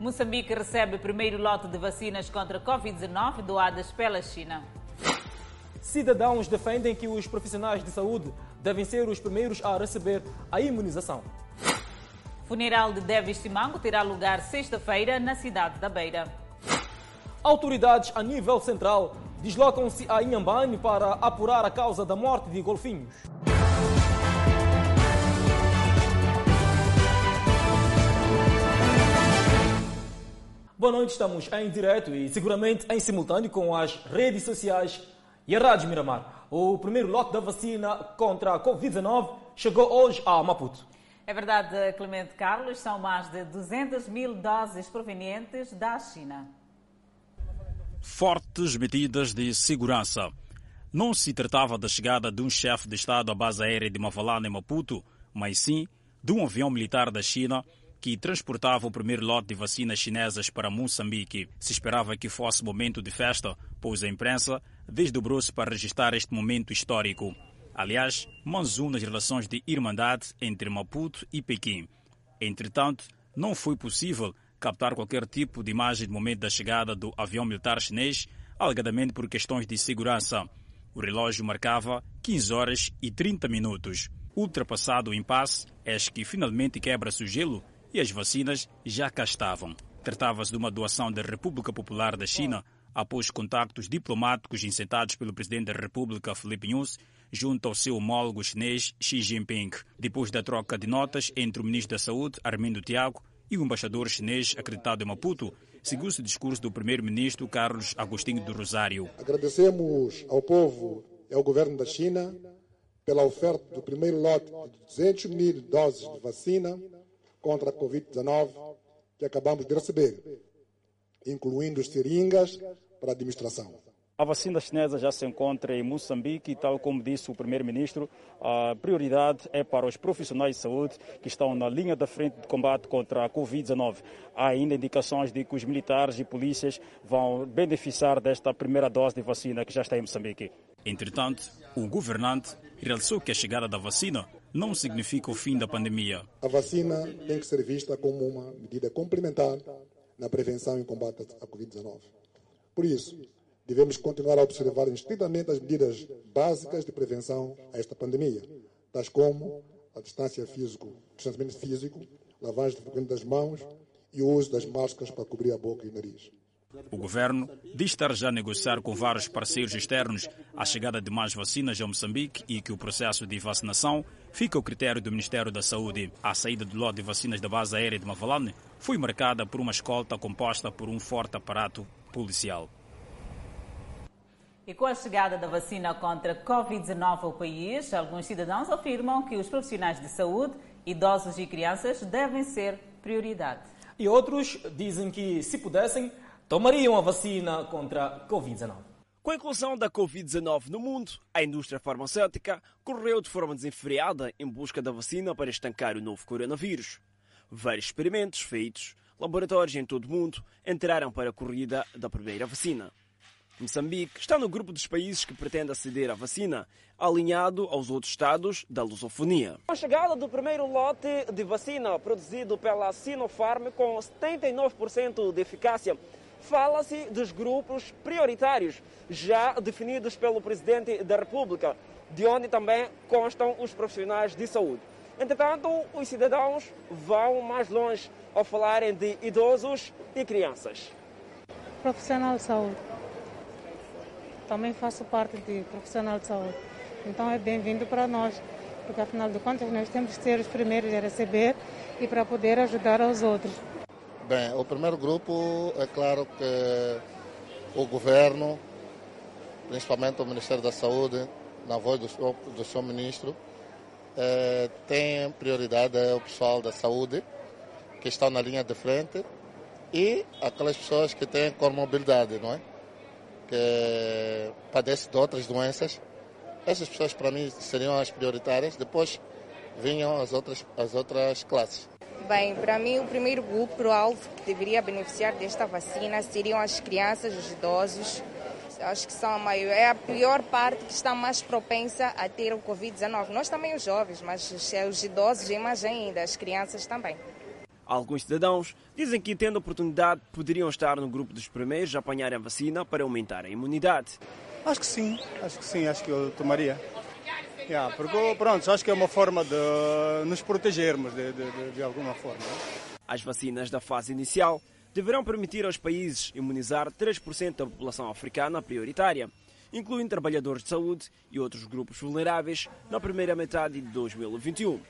Moçambique recebe o primeiro lote de vacinas contra a Covid-19 doadas pela China. Cidadãos defendem que os profissionais de saúde devem ser os primeiros a receber a imunização. Funeral de Davis Simango terá lugar sexta-feira na cidade da Beira. Autoridades a nível central deslocam-se a Inhambane para apurar a causa da morte de golfinhos. Boa noite, estamos em direto e seguramente em simultâneo com as redes sociais e a Rádio Miramar. O primeiro lote da vacina contra a Covid-19 chegou hoje a Maputo. É verdade, Clemente Carlos, são mais de 200 mil doses provenientes da China. Fortes medidas de segurança. Não se tratava da chegada de um chefe de Estado à base aérea de Mavalana em Maputo, mas sim de um avião militar da China que transportava o primeiro lote de vacinas chinesas para Moçambique. Se esperava que fosse momento de festa, pois a imprensa desdobrou-se para registrar este momento histórico. Aliás, mais um nas relações de irmandade entre Maputo e Pequim. Entretanto, não foi possível captar qualquer tipo de imagem do momento da chegada do avião militar chinês, alegadamente por questões de segurança. O relógio marcava 15 horas e 30 minutos. Ultrapassado o impasse, eis que finalmente quebra-se o gelo e as vacinas já cá estavam. Tratava-se de uma doação da República Popular da China após contactos diplomáticos incitados pelo presidente da República, Felipe Nunes, junto ao seu homólogo chinês Xi Jinping, depois da troca de notas entre o ministro da Saúde, Armindo Tiago, e o embaixador chinês acreditado em Maputo, segundo o discurso do primeiro-ministro Carlos Agostinho do Rosário. Agradecemos ao povo e ao governo da China pela oferta do primeiro lote de 200 mil doses de vacina contra a Covid-19 que acabamos de receber, incluindo seringas para administração. A vacina chinesa já se encontra em Moçambique e, tal como disse o primeiro-ministro, a prioridade é para os profissionais de saúde que estão na linha da frente de combate contra a Covid-19. Há ainda indicações de que os militares e polícias vão beneficiar desta primeira dose de vacina que já está em Moçambique. Entretanto, o governante realçou que a chegada da vacina não significa o fim da pandemia. A vacina tem que ser vista como uma medida complementar na prevenção e combate à Covid-19. Por isso, devemos continuar a observar estritamente as medidas básicas de prevenção a esta pandemia, tais como a distância físico, distanciamento físico, lavagem frequente das mãos e o uso das máscaras para cobrir a boca e o nariz. O governo diz estar já a negociar com vários parceiros externos a chegada de mais vacinas a Moçambique e que o processo de vacinação fica ao critério do Ministério da Saúde. A saída do lote de vacinas da base aérea de Mavalane foi marcada por uma escolta composta por um forte aparato policial. E com a chegada da vacina contra a Covid-19 ao país, alguns cidadãos afirmam que os profissionais de saúde, idosos e crianças devem ser prioridade. E outros dizem que, se pudessem, tomariam a vacina contra a Covid-19. Com a inclusão da Covid-19 no mundo, a indústria farmacêutica correu de forma desenfreada em busca da vacina para estancar o novo coronavírus. Vários experimentos feitos, laboratórios em todo o mundo entraram para a corrida da primeira vacina. Moçambique está no grupo dos países que pretende aceder à vacina, alinhado aos outros estados da lusofonia. Com a chegada do primeiro lote de vacina produzido pela Sinopharm com 79% de eficácia, fala-se dos grupos prioritários já definidos pelo Presidente da República, de onde também constam os profissionais de saúde. Entretanto, os cidadãos vão mais longe ao falarem de idosos e crianças. Profissional de saúde. Também faço parte de profissional de saúde. Então é bem-vindo para nós, porque afinal de contas nós temos que ser os primeiros a receber e para poder ajudar aos outros. Bem, o primeiro grupo, é claro que o governo, principalmente o Ministério da Saúde, na voz do, do seu ministro, é, tem prioridade é o pessoal da saúde, que estão na linha de frente, e aquelas pessoas que têm comorbidade, não é? Que padecem de outras doenças. Essas pessoas, para mim, seriam as prioritárias. Depois vinham as outras, as outras classes. Bem, para mim o primeiro grupo, o alvo que deveria beneficiar desta vacina seriam as crianças, os idosos. Acho que são a maior, é a pior parte que está mais propensa a ter o Covid-19. Nós também os jovens, mas os idosos e mais ainda, as crianças também. Alguns cidadãos dizem que, tendo oportunidade, poderiam estar no grupo dos primeiros a apanhar a vacina para aumentar a imunidade. Acho que sim, acho que sim, acho que eu tomaria. Yeah, porque, pronto, acho que é uma forma de nos protegermos de, de, de, de alguma forma. As vacinas da fase inicial deverão permitir aos países imunizar 3% da população africana prioritária, incluindo trabalhadores de saúde e outros grupos vulneráveis, na primeira metade de 2021.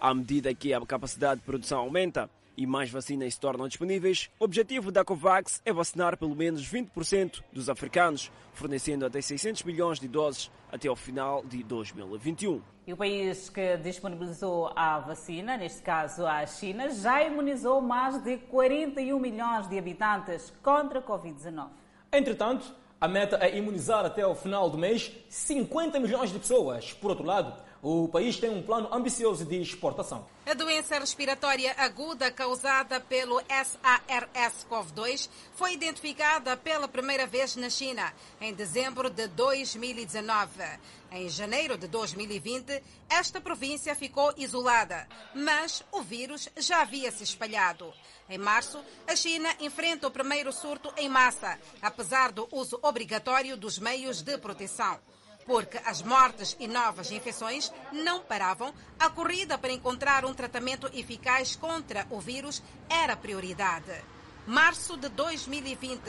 À medida que a capacidade de produção aumenta e mais vacinas se tornam disponíveis, o objetivo da COVAX é vacinar pelo menos 20% dos africanos, fornecendo até 600 milhões de doses até ao final de 2021. E o país que disponibilizou a vacina, neste caso a China, já imunizou mais de 41 milhões de habitantes contra a Covid-19. Entretanto, a meta é imunizar até o final do mês 50 milhões de pessoas. Por outro lado, o país tem um plano ambicioso de exportação. A doença respiratória aguda causada pelo SARS-CoV-2 foi identificada pela primeira vez na China em dezembro de 2019. Em janeiro de 2020, esta província ficou isolada, mas o vírus já havia se espalhado. Em março, a China enfrenta o primeiro surto em massa, apesar do uso obrigatório dos meios de proteção porque as mortes e novas infecções não paravam, a corrida para encontrar um tratamento eficaz contra o vírus era prioridade. Março de 2020,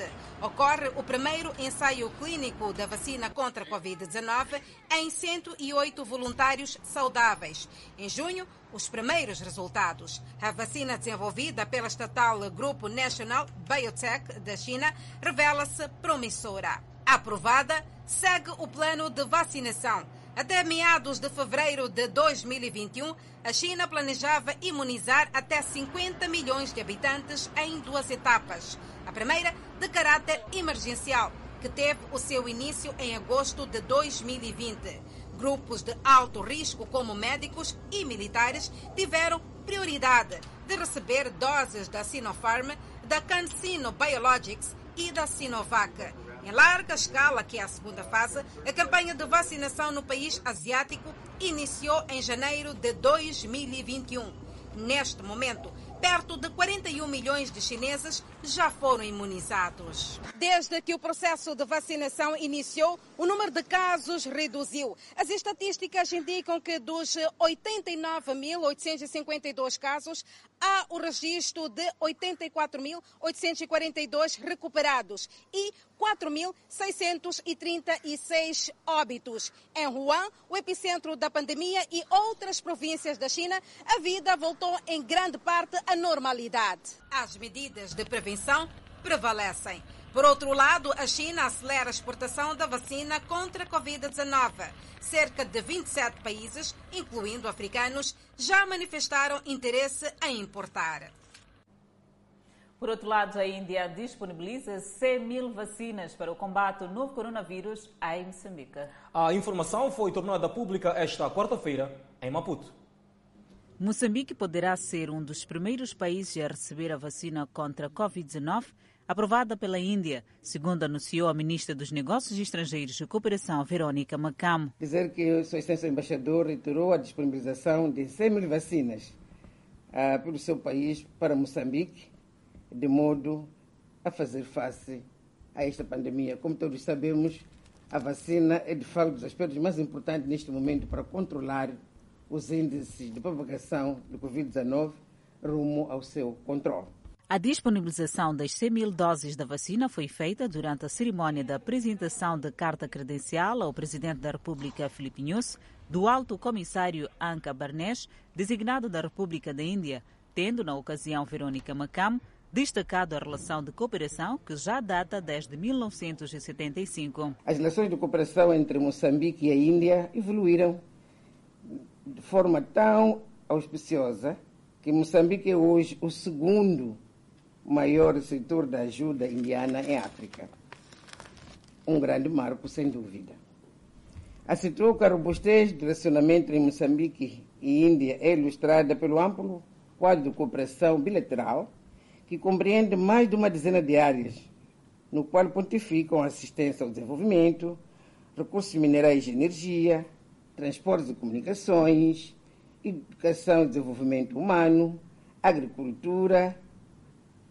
ocorre o primeiro ensaio clínico da vacina contra a Covid-19 em 108 voluntários saudáveis. Em junho, os primeiros resultados. A vacina desenvolvida pela estatal Grupo National Biotech da China revela-se promissora. Aprovada, segue o plano de vacinação. Até meados de fevereiro de 2021, a China planejava imunizar até 50 milhões de habitantes em duas etapas. A primeira, de caráter emergencial, que teve o seu início em agosto de 2020. Grupos de alto risco, como médicos e militares, tiveram prioridade de receber doses da Sinopharm, da CanSino Biologics e da Sinovac. Em larga escala, que é a segunda fase, a campanha de vacinação no país asiático iniciou em janeiro de 2021. Neste momento, perto de 41 milhões de chineses já foram imunizados. Desde que o processo de vacinação iniciou, o número de casos reduziu. As estatísticas indicam que dos 89.852 casos, há o registro de 84.842 recuperados e 4.636 óbitos. Em Wuhan, o epicentro da pandemia e outras províncias da China, a vida voltou em grande parte à normalidade. As medidas de prevenção prevalecem. Por outro lado, a China acelera a exportação da vacina contra a Covid-19. Cerca de 27 países, incluindo africanos, já manifestaram interesse em importar. Por outro lado, a Índia disponibiliza 100 mil vacinas para o combate ao novo coronavírus em Moçambique. A informação foi tornada pública esta quarta-feira em Maputo. Moçambique poderá ser um dos primeiros países a receber a vacina contra a Covid-19 aprovada pela Índia, segundo anunciou a ministra dos Negócios Estrangeiros e Cooperação, Verônica Macamo. Dizer que o Sua Excelência Embaixador reiterou a disponibilização de 100 mil vacinas ah, pelo seu país para Moçambique, de modo a fazer face a esta pandemia. Como todos sabemos, a vacina é de facto um dos aspectos mais importantes neste momento para controlar os índices de propagação do Covid-19 rumo ao seu controle. A disponibilização das 100 mil doses da vacina foi feita durante a cerimónia da apresentação da carta credencial ao Presidente da República, Filipe Nunes, do Alto Comissário Anka Barnesh, designado da República da Índia, tendo na ocasião Verônica Macam destacado a relação de cooperação que já data desde 1975. As relações de cooperação entre Moçambique e a Índia evoluíram de forma tão auspiciosa que Moçambique é hoje o segundo maior setor da ajuda indiana em África. Um grande marco, sem dúvida. Acentuou que a robustez do relacionamento entre Moçambique e Índia é ilustrada pelo amplo quadro de cooperação bilateral que compreende mais de uma dezena de áreas, no qual pontificam assistência ao desenvolvimento, recursos minerais e energia, transportes e comunicações, educação e desenvolvimento humano, agricultura,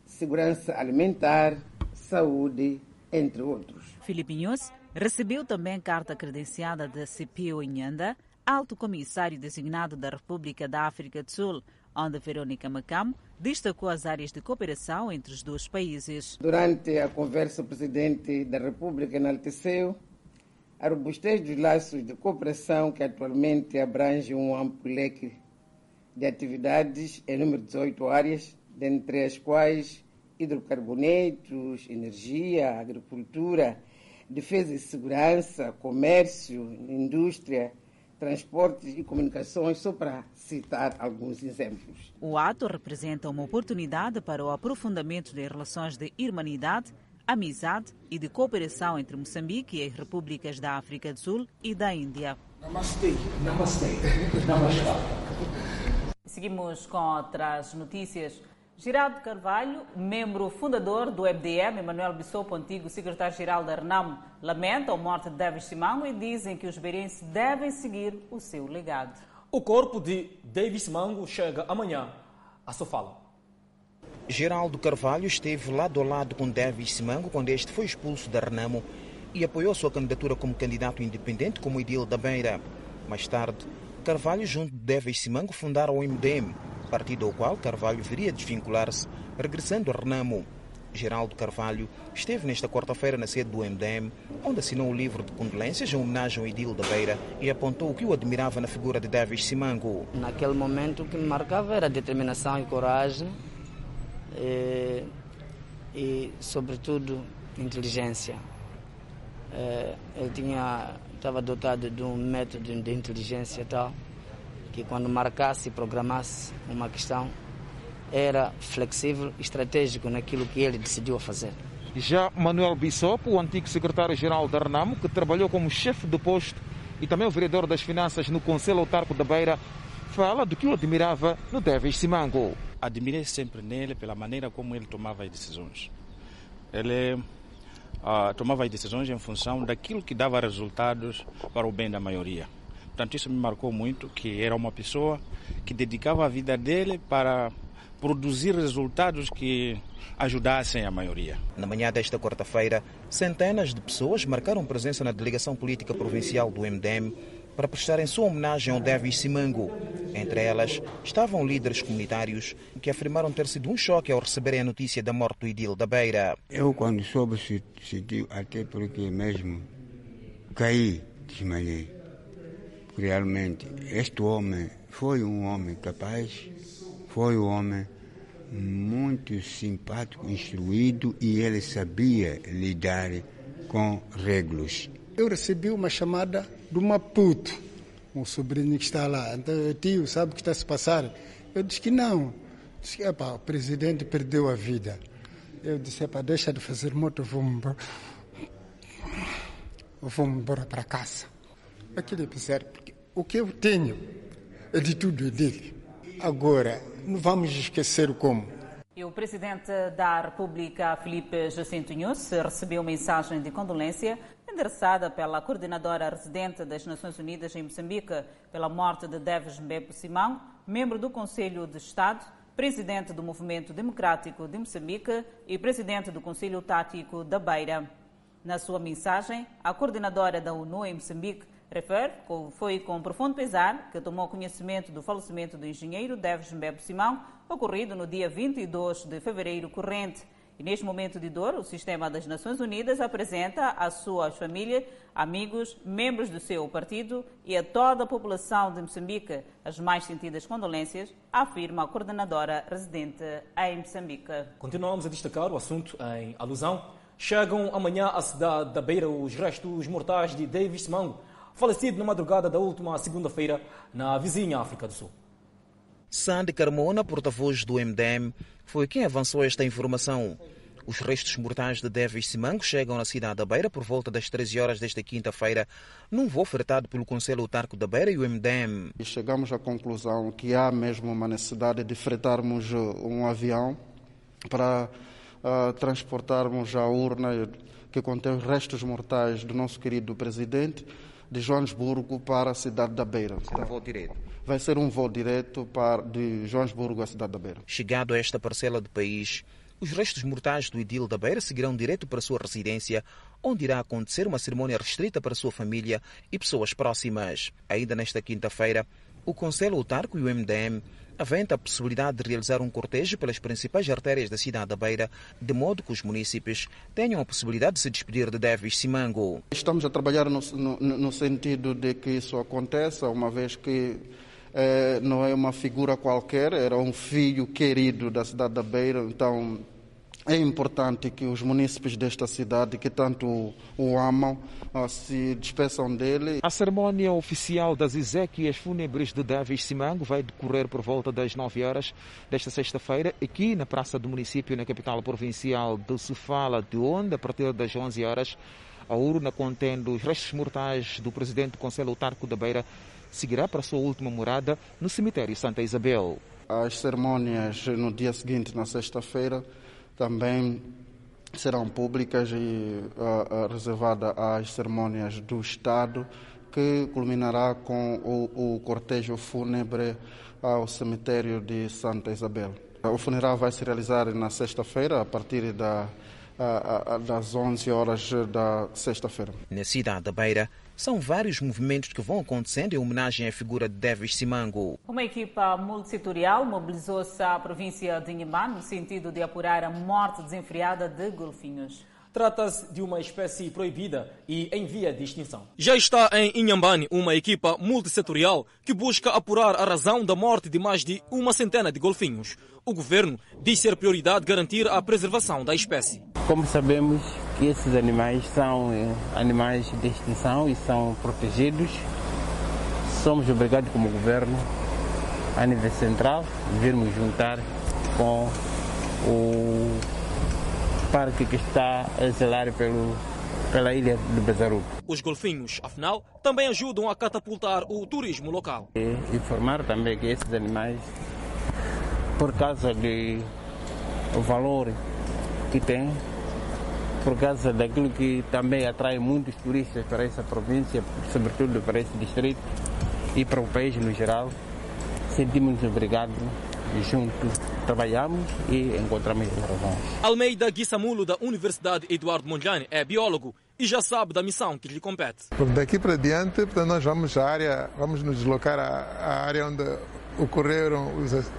segurança alimentar, saúde, entre outros. Filipe Inhos recebeu também carta credenciada da CPO Inhanda, alto comissário designado da República da África do Sul, onde Verônica Macamo destacou as áreas de cooperação entre os dois países. Durante a conversa, o presidente da República enalteceu a robustez dos laços de cooperação que atualmente abrange um amplo leque de atividades em número de 18 áreas, dentre as quais hidrocarbonetos, energia, agricultura, defesa e segurança, comércio, indústria, transportes e comunicações, só para citar alguns exemplos. O ato representa uma oportunidade para o aprofundamento das relações de irmandade, amizade e de cooperação entre Moçambique e as repúblicas da África do Sul e da Índia. Namastê, namastê, namastê. Seguimos com outras notícias. Geraldo Carvalho, membro fundador do FDM, Emanuel Bissopo, antigo secretário-geral da RENAM, lamenta a morte de David Simango e dizem que os beirenses devem seguir o seu legado. O corpo de David Simango chega amanhã à Sofala. Geraldo Carvalho esteve lado a lado com David Simango quando este foi expulso da Renamo e apoiou sua candidatura como candidato independente como Idil da Beira. Mais tarde, Carvalho junto de David Simango fundaram o MDM, partido ao qual Carvalho viria desvincular-se, regressando a Renamo. Geraldo Carvalho esteve nesta quarta-feira na sede do MDM, onde assinou o livro de condolências em homenagem ao Idil da Beira e apontou o que o admirava na figura de Davis Simango. Naquele momento o que me marcava era determinação e coragem e, e sobretudo, inteligência. Ele tinha, estava dotado de um método de inteligência tal que quando marcasse e programasse uma questão era flexível, estratégico naquilo que ele decidiu fazer. Já Manuel Bissopo, o antigo secretário-geral da Renamo, que trabalhou como chefe de posto e também o vereador das finanças no Conselho Autarco da Beira, fala do que o admirava no Davis Simango. Admirei sempre nele pela maneira como ele tomava as decisões. Ele uh, tomava as decisões em função daquilo que dava resultados para o bem da maioria. Portanto, isso me marcou muito, que era uma pessoa que dedicava a vida dele para produzir resultados que ajudassem a maioria. Na manhã desta quarta-feira, centenas de pessoas marcaram presença na delegação política provincial do MDM para prestarem sua homenagem ao Davis Simango. Entre elas estavam líderes comunitários que afirmaram ter sido um choque ao receberem a notícia da morte do Idil da Beira. Eu, quando soube, senti até porque mesmo caí, desmaiei. Realmente, este homem foi um homem capaz, foi um homem muito simpático, instruído e ele sabia lidar com regras. Eu recebi uma chamada do Maputo, um sobrinho que está lá. Então, tio, sabe o que está se passar? Eu disse que não. Disse, Epa, o presidente perdeu a vida. Eu disse, Epa, deixa de fazer moto, vamos embora. Vamos embora para casa. Aquilo é sério, porque o que eu tenho é de tudo dele. Agora, não vamos esquecer como. E o presidente da República, Felipe Jacinto Inhus, recebeu mensagem de condolência endereçada pela coordenadora residente das Nações Unidas em Moçambique pela morte de Deves Mbepo Simão, membro do Conselho de Estado, presidente do Movimento Democrático de Moçambique e presidente do Conselho Tático da Beira. Na sua mensagem, a coordenadora da ONU em Moçambique refere que foi com profundo pesar que tomou conhecimento do falecimento do engenheiro Deves Mbebo Simão, ocorrido no dia 22 de fevereiro corrente. E neste momento de dor, o Sistema das Nações Unidas apresenta à sua família, amigos, membros do seu partido e a toda a população de Moçambique as mais sentidas condolências, afirma a coordenadora residente em Moçambique. Continuamos a destacar o assunto em alusão. Chegam amanhã à cidade da Beira os restos mortais de Davis Mango, falecido na madrugada da última segunda-feira na vizinha África do Sul. Sandy Carmona, porta-voz do MDM, foi quem avançou esta informação. Os restos mortais de Davis Simango chegam na cidade da Beira por volta das 13 horas desta quinta-feira, num voo fretado pelo Conselho Autarco da Beira e o MDM. E chegamos à conclusão que há mesmo uma necessidade de fretarmos um avião para uh, transportarmos a urna que contém os restos mortais do nosso querido presidente de Joanesburgo para a cidade da Beira. Um voo direto. Vai ser um voo direto para, de Joanesburgo à cidade da Beira. Chegado a esta parcela do país, os restos mortais do Idil da Beira seguirão direto para a sua residência, onde irá acontecer uma cerimônia restrita para a sua família e pessoas próximas. Ainda nesta quinta-feira, o Conselho Autarco e o MDM aventa a possibilidade de realizar um cortejo pelas principais artérias da cidade da Beira, de modo que os munícipes tenham a possibilidade de se despedir de Davis Simango. Estamos a trabalhar no, no, no sentido de que isso aconteça, uma vez que eh, não é uma figura qualquer, era um filho querido da cidade da Beira, então é importante que os munícipes desta cidade, que tanto o amam, se despeçam dele. A cerimónia oficial das exéquias fúnebres de Davis Simango vai decorrer por volta das 9 horas desta sexta-feira, aqui na Praça do Município, na capital provincial de Sofala, de onde, a partir das 11 horas, a urna contendo os restos mortais do presidente do Conselho Autarco da Beira seguirá para a sua última morada no cemitério Santa Isabel. As cerimônias no dia seguinte, na sexta-feira, também serão públicas e uh, reservadas às cerimônias do Estado, que culminará com o, o cortejo fúnebre ao cemitério de Santa Isabel. O funeral vai se realizar na sexta-feira, a partir da, uh, das 11 horas da sexta-feira. Na cidade da Beira, são vários movimentos que vão acontecendo em homenagem à figura de Davis Simango. Uma equipa multissetorial mobilizou-se à província de Inhambane no sentido de apurar a morte desenfreada de golfinhos. Trata-se de uma espécie proibida e em via de extinção. Já está em Inhambane uma equipa multissetorial que busca apurar a razão da morte de mais de uma centena de golfinhos. O governo diz ser prioridade garantir a preservação da espécie. Como sabemos que esses animais são animais de extinção e são protegidos, somos obrigados como governo, a nível central, virmos juntar com o parque que está a zelar pelo, pela ilha de Bezaruco. Os golfinhos, afinal, também ajudam a catapultar o turismo local. E informar também que esses animais, por causa do valor que têm, por causa daquilo que também atrai muitos turistas para essa província, sobretudo para esse distrito e para o país no geral, sentimos-nos obrigados juntos trabalhamos e encontramos as razões. Almeida Guissamulo, da Universidade Eduardo Mondlane, é biólogo e já sabe da missão que lhe compete. Daqui para diante, portanto, nós vamos à área, vamos nos deslocar à, à área onde ocorreram,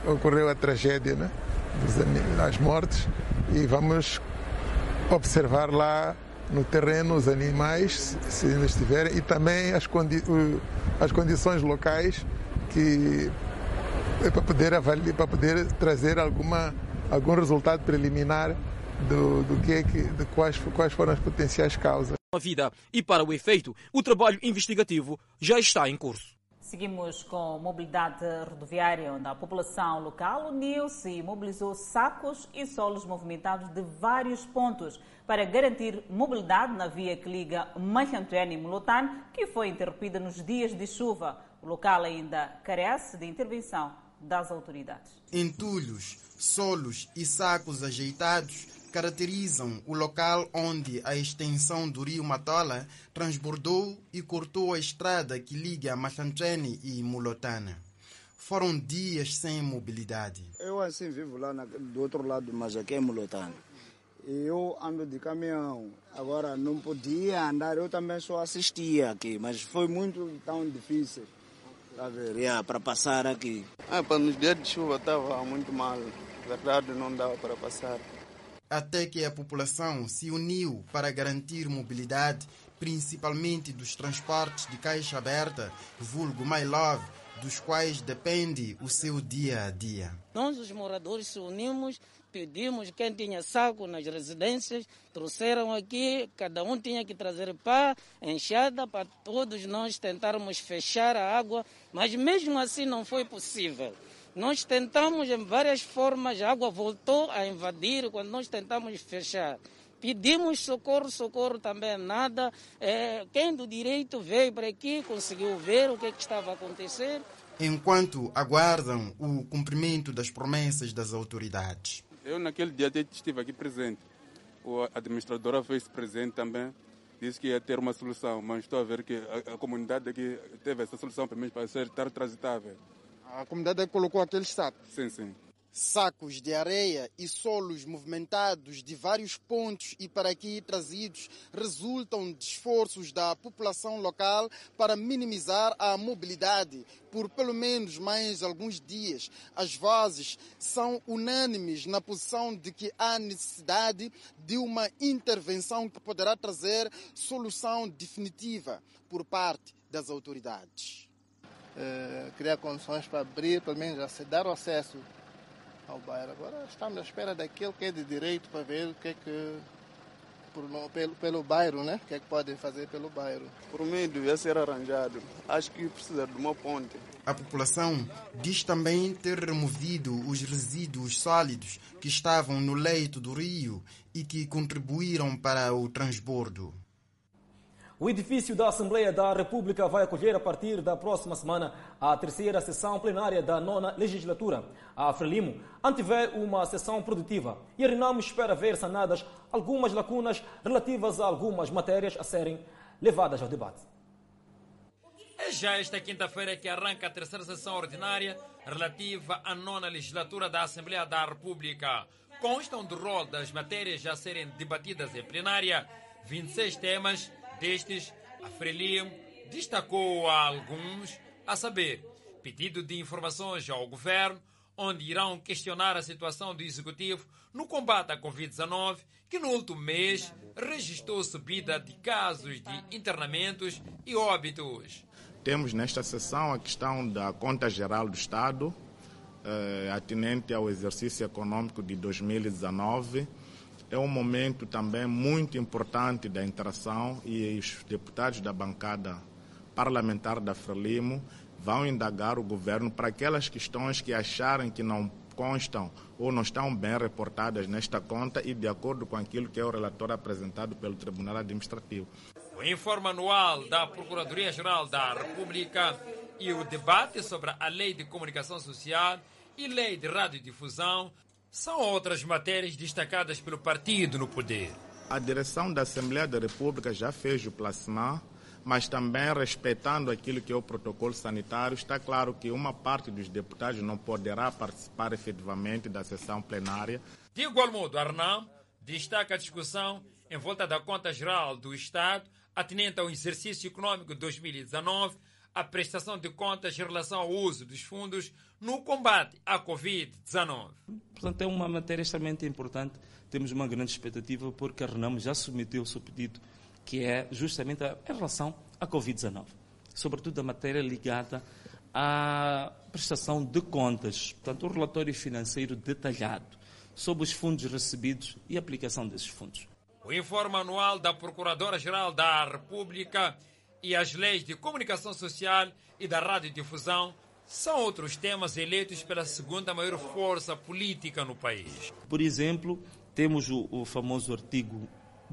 ocorreu a tragédia, né? das mortes, e vamos observar lá no terreno os animais, se ainda estiverem, e também as, condi as condições locais que para poder avaliar, para poder trazer alguma algum resultado preliminar do, do que é que, de quais, quais foram as potenciais causas. A vida e para o efeito, o trabalho investigativo já está em curso. Seguimos com mobilidade rodoviária, onde a população local uniu-se e mobilizou sacos e solos movimentados de vários pontos para garantir mobilidade na via que liga Machantuene e Mulotane, que foi interrompida nos dias de chuva. O local ainda carece de intervenção das autoridades. Entulhos, solos e sacos ajeitados caracterizam o local onde a extensão do rio Matola transbordou e cortou a estrada que liga Machantrene e Mulotana. Foram dias sem mobilidade. Eu assim vivo lá na, do outro lado, mas aqui é Mulotana. Eu ando de caminhão, agora não podia andar, eu também só assistia aqui, mas foi muito tão difícil yeah, para passar aqui. Ah, para nos dias de chuva estava muito mal, verdade não dava para passar. Até que a população se uniu para garantir mobilidade, principalmente dos transportes de caixa aberta, vulgo My Love, dos quais depende o seu dia a dia. Nós, os moradores, se unimos pedimos quem tinha saco nas residências, trouxeram aqui, cada um tinha que trazer pá, enxada, para todos nós tentarmos fechar a água, mas mesmo assim não foi possível. Nós tentamos em várias formas, a água voltou a invadir quando nós tentamos fechar. Pedimos socorro, socorro também nada. É, quem do direito veio para aqui, conseguiu ver o que, é que estava a acontecer. Enquanto aguardam o cumprimento das promessas das autoridades. Eu naquele dia até estive aqui presente. O administradora fez presente também. disse que ia ter uma solução, mas estou a ver que a, a comunidade aqui teve essa solução para mim para ser estar transitável. A comunidade colocou aquele saco? Sim, sim. Sacos de areia e solos movimentados de vários pontos e para aqui trazidos resultam de esforços da população local para minimizar a mobilidade por pelo menos mais alguns dias. As vozes são unânimes na posição de que há necessidade de uma intervenção que poderá trazer solução definitiva por parte das autoridades. É, criar condições para abrir, pelo menos dar o acesso ao bairro. Agora estamos à espera daquele que é de direito para ver o que é que por, pelo, pelo bairro, né? O que é que podem fazer pelo bairro. Por mim devia ser arranjado. Acho que precisa de uma ponte. A população diz também ter removido os resíduos sólidos que estavam no leito do rio e que contribuíram para o transbordo. O edifício da Assembleia da República vai acolher a partir da próxima semana a terceira sessão plenária da nona legislatura. A Frelimo antevê uma sessão produtiva e a Renamo espera ver sanadas algumas lacunas relativas a algumas matérias a serem levadas ao debate. É já esta quinta-feira que arranca a terceira sessão ordinária relativa à nona legislatura da Assembleia da República. Constam do rol das matérias a serem debatidas em plenária 26 temas destes, a Frelimo destacou a alguns, a saber, pedido de informações ao governo, onde irão questionar a situação do executivo no combate à Covid-19, que no último mês registrou subida de casos de internamentos e óbitos. Temos nesta sessão a questão da conta geral do Estado, eh, atinente ao exercício econômico de 2019 é um momento também muito importante da interação e os deputados da bancada parlamentar da Frelimo vão indagar o governo para aquelas questões que acharem que não constam ou não estão bem reportadas nesta conta e de acordo com aquilo que é o relatório apresentado pelo Tribunal Administrativo. O informe anual da Procuradoria-Geral da República e o debate sobre a Lei de Comunicação Social e Lei de Radiodifusão são outras matérias destacadas pelo partido no poder. A direção da Assembleia da República já fez o plasma, mas também respeitando aquilo que é o protocolo sanitário, está claro que uma parte dos deputados não poderá participar efetivamente da sessão plenária. De igual modo, Arnam destaca a discussão em volta da conta geral do Estado, atinente ao exercício econômico 2019, a prestação de contas em relação ao uso dos fundos no combate à Covid-19. Portanto, é uma matéria extremamente importante. Temos uma grande expectativa porque a Renamo já submeteu o seu pedido, que é justamente em relação à Covid-19, sobretudo a matéria ligada à prestação de contas, portanto, o relatório financeiro detalhado sobre os fundos recebidos e a aplicação desses fundos. O informe anual da Procuradora-Geral da República e as leis de comunicação social e da radiodifusão são outros temas eleitos pela segunda maior força política no país. Por exemplo, temos o, o famoso artigo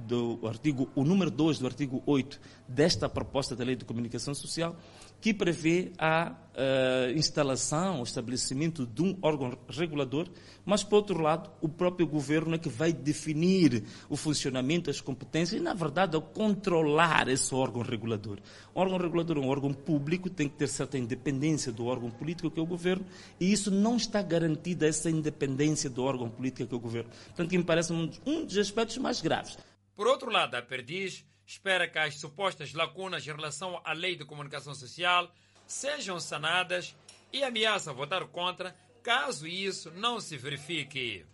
do artigo, o número 2 do artigo 8 desta proposta da Lei de Comunicação Social, que prevê a uh, instalação, o estabelecimento de um órgão regulador, mas, por outro lado, o próprio governo é que vai definir o funcionamento, as competências e, na verdade, a controlar esse órgão regulador. O órgão regulador é um órgão público, tem que ter certa independência do órgão político, que é o governo, e isso não está garantida, essa independência do órgão político, que é o governo. Portanto, que me parece um dos aspectos mais graves. Por outro lado, a Perdiz espera que as supostas lacunas em relação à lei de comunicação social sejam sanadas e ameaça votar contra caso isso não se verifique.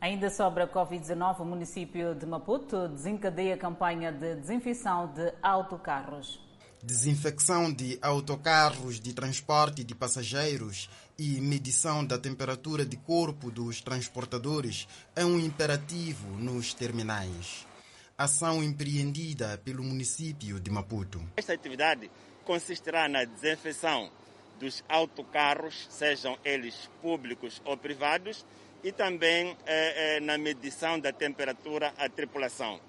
Ainda sobre a Covid-19, o município de Maputo desencadeia a campanha de desinfecção de autocarros. Desinfecção de autocarros de transporte de passageiros e medição da temperatura de corpo dos transportadores é um imperativo nos terminais ação empreendida pelo município de Maputo. Esta atividade consistirá na desinfecção dos autocarros, sejam eles públicos ou privados, e também eh, eh, na medição da temperatura à tripulação.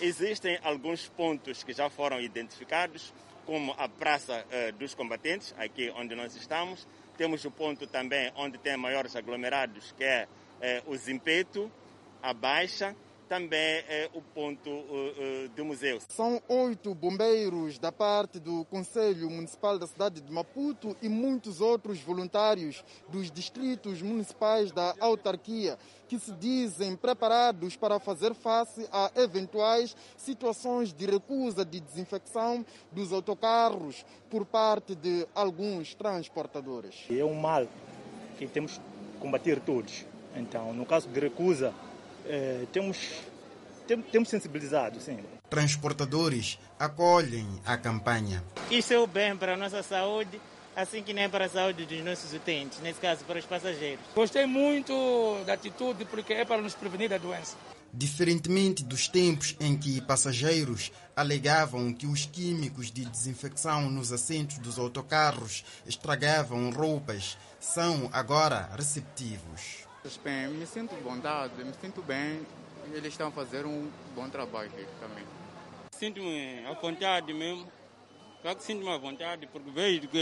Existem alguns pontos que já foram identificados, como a Praça eh, dos Combatentes, aqui onde nós estamos. Temos o ponto também onde tem maiores aglomerados, que é o Zimpeto, a Baixa, também o ponto do museu. São oito bombeiros da parte do Conselho Municipal da cidade de Maputo e muitos outros voluntários dos distritos municipais da autarquia que se dizem preparados para fazer face a eventuais situações de recusa de desinfecção dos autocarros por parte de alguns transportadores. É um mal que temos que combater todos. Então, no caso de recusa, eh, temos, tem, temos sensibilizado, sim. Transportadores acolhem a campanha. Isso é o bem para a nossa saúde, assim que nem para a saúde dos nossos utentes, nesse caso para os passageiros. Gostei muito da atitude porque é para nos prevenir da doença. Diferentemente dos tempos em que passageiros alegavam que os químicos de desinfecção nos assentos dos autocarros estragavam roupas, são agora receptivos. Bem, me sinto vontade, me sinto bem. Eles estão a fazer um bom trabalho aqui também. Sinto-me à vontade mesmo. Claro que sinto-me à vontade, porque vejo que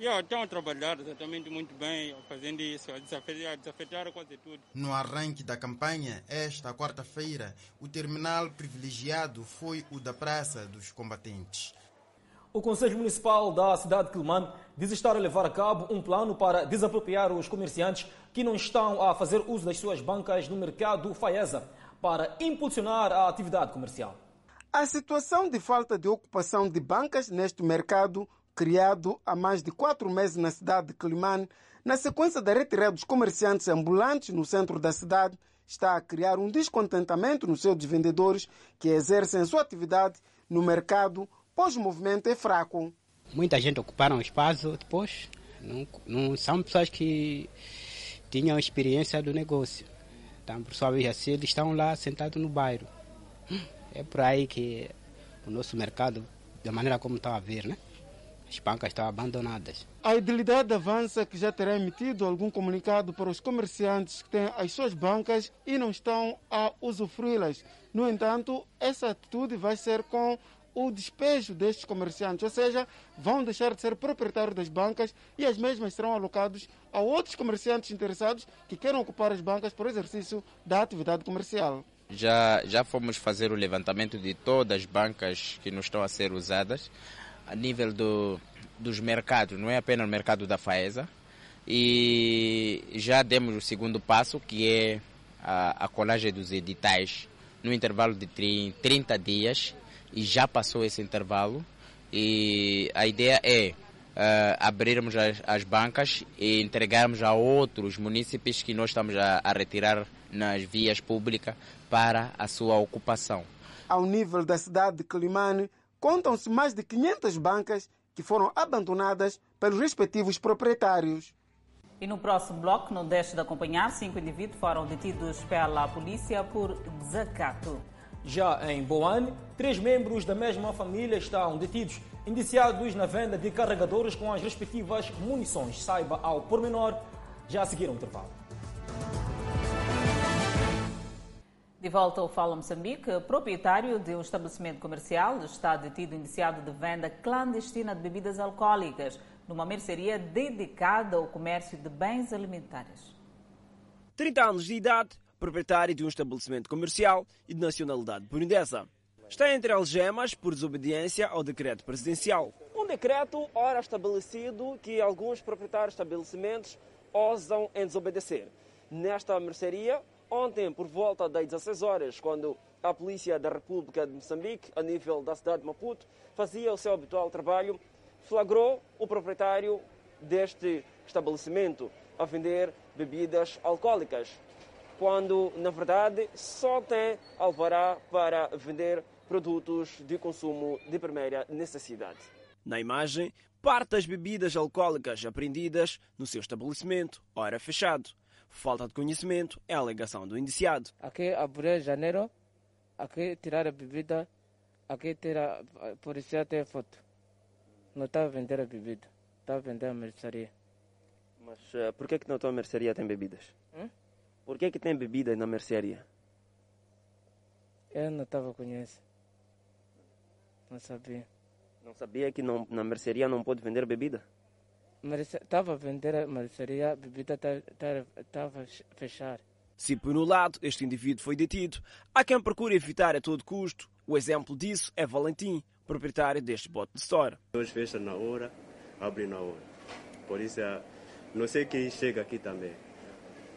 yeah, estão a trabalhar exatamente muito bem, fazendo isso, a desafetar, a desafetar quase tudo. No arranque da campanha, esta quarta-feira, o terminal privilegiado foi o da Praça dos Combatentes. O Conselho Municipal da cidade de Quilmane diz estar a levar a cabo um plano para desapropriar os comerciantes que não estão a fazer uso das suas bancas no mercado Faesa para impulsionar a atividade comercial. A situação de falta de ocupação de bancas neste mercado, criado há mais de quatro meses na cidade de Climane, na sequência da retirada dos comerciantes ambulantes no centro da cidade, está a criar um descontentamento nos seus vendedores que exercem sua atividade no mercado, pois o movimento é fraco. Muita gente ocuparam o espaço depois. Não, não são pessoas que tinham experiência do negócio. Então, por sua vez, assim, eles estão lá sentados no bairro. É por aí que o nosso mercado, da maneira como está a ver, né? As bancas estão abandonadas. A idilidade avança que já terá emitido algum comunicado para os comerciantes que têm as suas bancas e não estão a usufruí-las. No entanto, essa atitude vai ser com o despejo destes comerciantes, ou seja, vão deixar de ser proprietários das bancas e as mesmas serão alocados a outros comerciantes interessados que queiram ocupar as bancas para o exercício da atividade comercial. Já, já fomos fazer o levantamento de todas as bancas que não estão a ser usadas a nível do, dos mercados, não é apenas o mercado da Faesa, e já demos o segundo passo, que é a, a colagem dos editais no intervalo de 30 dias, e já passou esse intervalo, e a ideia é uh, abrirmos as, as, bancas e entregarmos a outros municípios que nós estamos a, a retirar nas vias públicas para a sua ocupação. Ao nível da cidade de Climane, contam-se mais de 500 bancas que foram abandonadas pelos respectivos proprietários. E no próximo bloco, não deixe de acompanhar, cinco indivíduos foram detidos pela polícia por desacato. Já em Boane, três membros da mesma família estão detidos, indiciados na venda de carregadores com as respectivas munições. Saiba ao pormenor, já a seguir um intervalo. De volta ao Fala Moçambique, proprietário de um estabelecimento comercial está detido indiciado de venda clandestina de bebidas alcoólicas numa mercearia dedicada ao comércio de bens alimentares. 30 anos de idade, proprietário de um estabelecimento comercial e de nacionalidade burundesa. Está entre algemas por desobediência ao decreto presidencial. Um decreto, ora estabelecido, que alguns proprietários de estabelecimentos ousam em desobedecer. Nesta mercearia, Ontem, por volta das 16 horas, quando a Polícia da República de Moçambique, a nível da cidade de Maputo, fazia o seu habitual trabalho, flagrou o proprietário deste estabelecimento a vender bebidas alcoólicas, quando, na verdade, só tem alvará para vender produtos de consumo de primeira necessidade. Na imagem, parte das bebidas alcoólicas apreendidas no seu estabelecimento, ora fechado. Falta de conhecimento é a alegação do indiciado. Aqui abrir janeiro, aqui tirar a bebida, aqui tirar, a polícia tem foto. Não está a vender a bebida, está a vender a mercearia. Mas uh, por que, que na tua mercearia tem bebidas? Hum? Por que, que tem bebida na mercearia? Eu não estava conhecendo. Não sabia. Não sabia que não, na mercearia não pode vender bebida? Estava a vender a mercearia, a bebida estava fechada. Se por um lado este indivíduo foi detido, há quem procure evitar a todo custo. O exemplo disso é Valentim, proprietário deste bote de store. Nós fecha na hora, abre na hora. Por isso, não sei quem chega aqui também.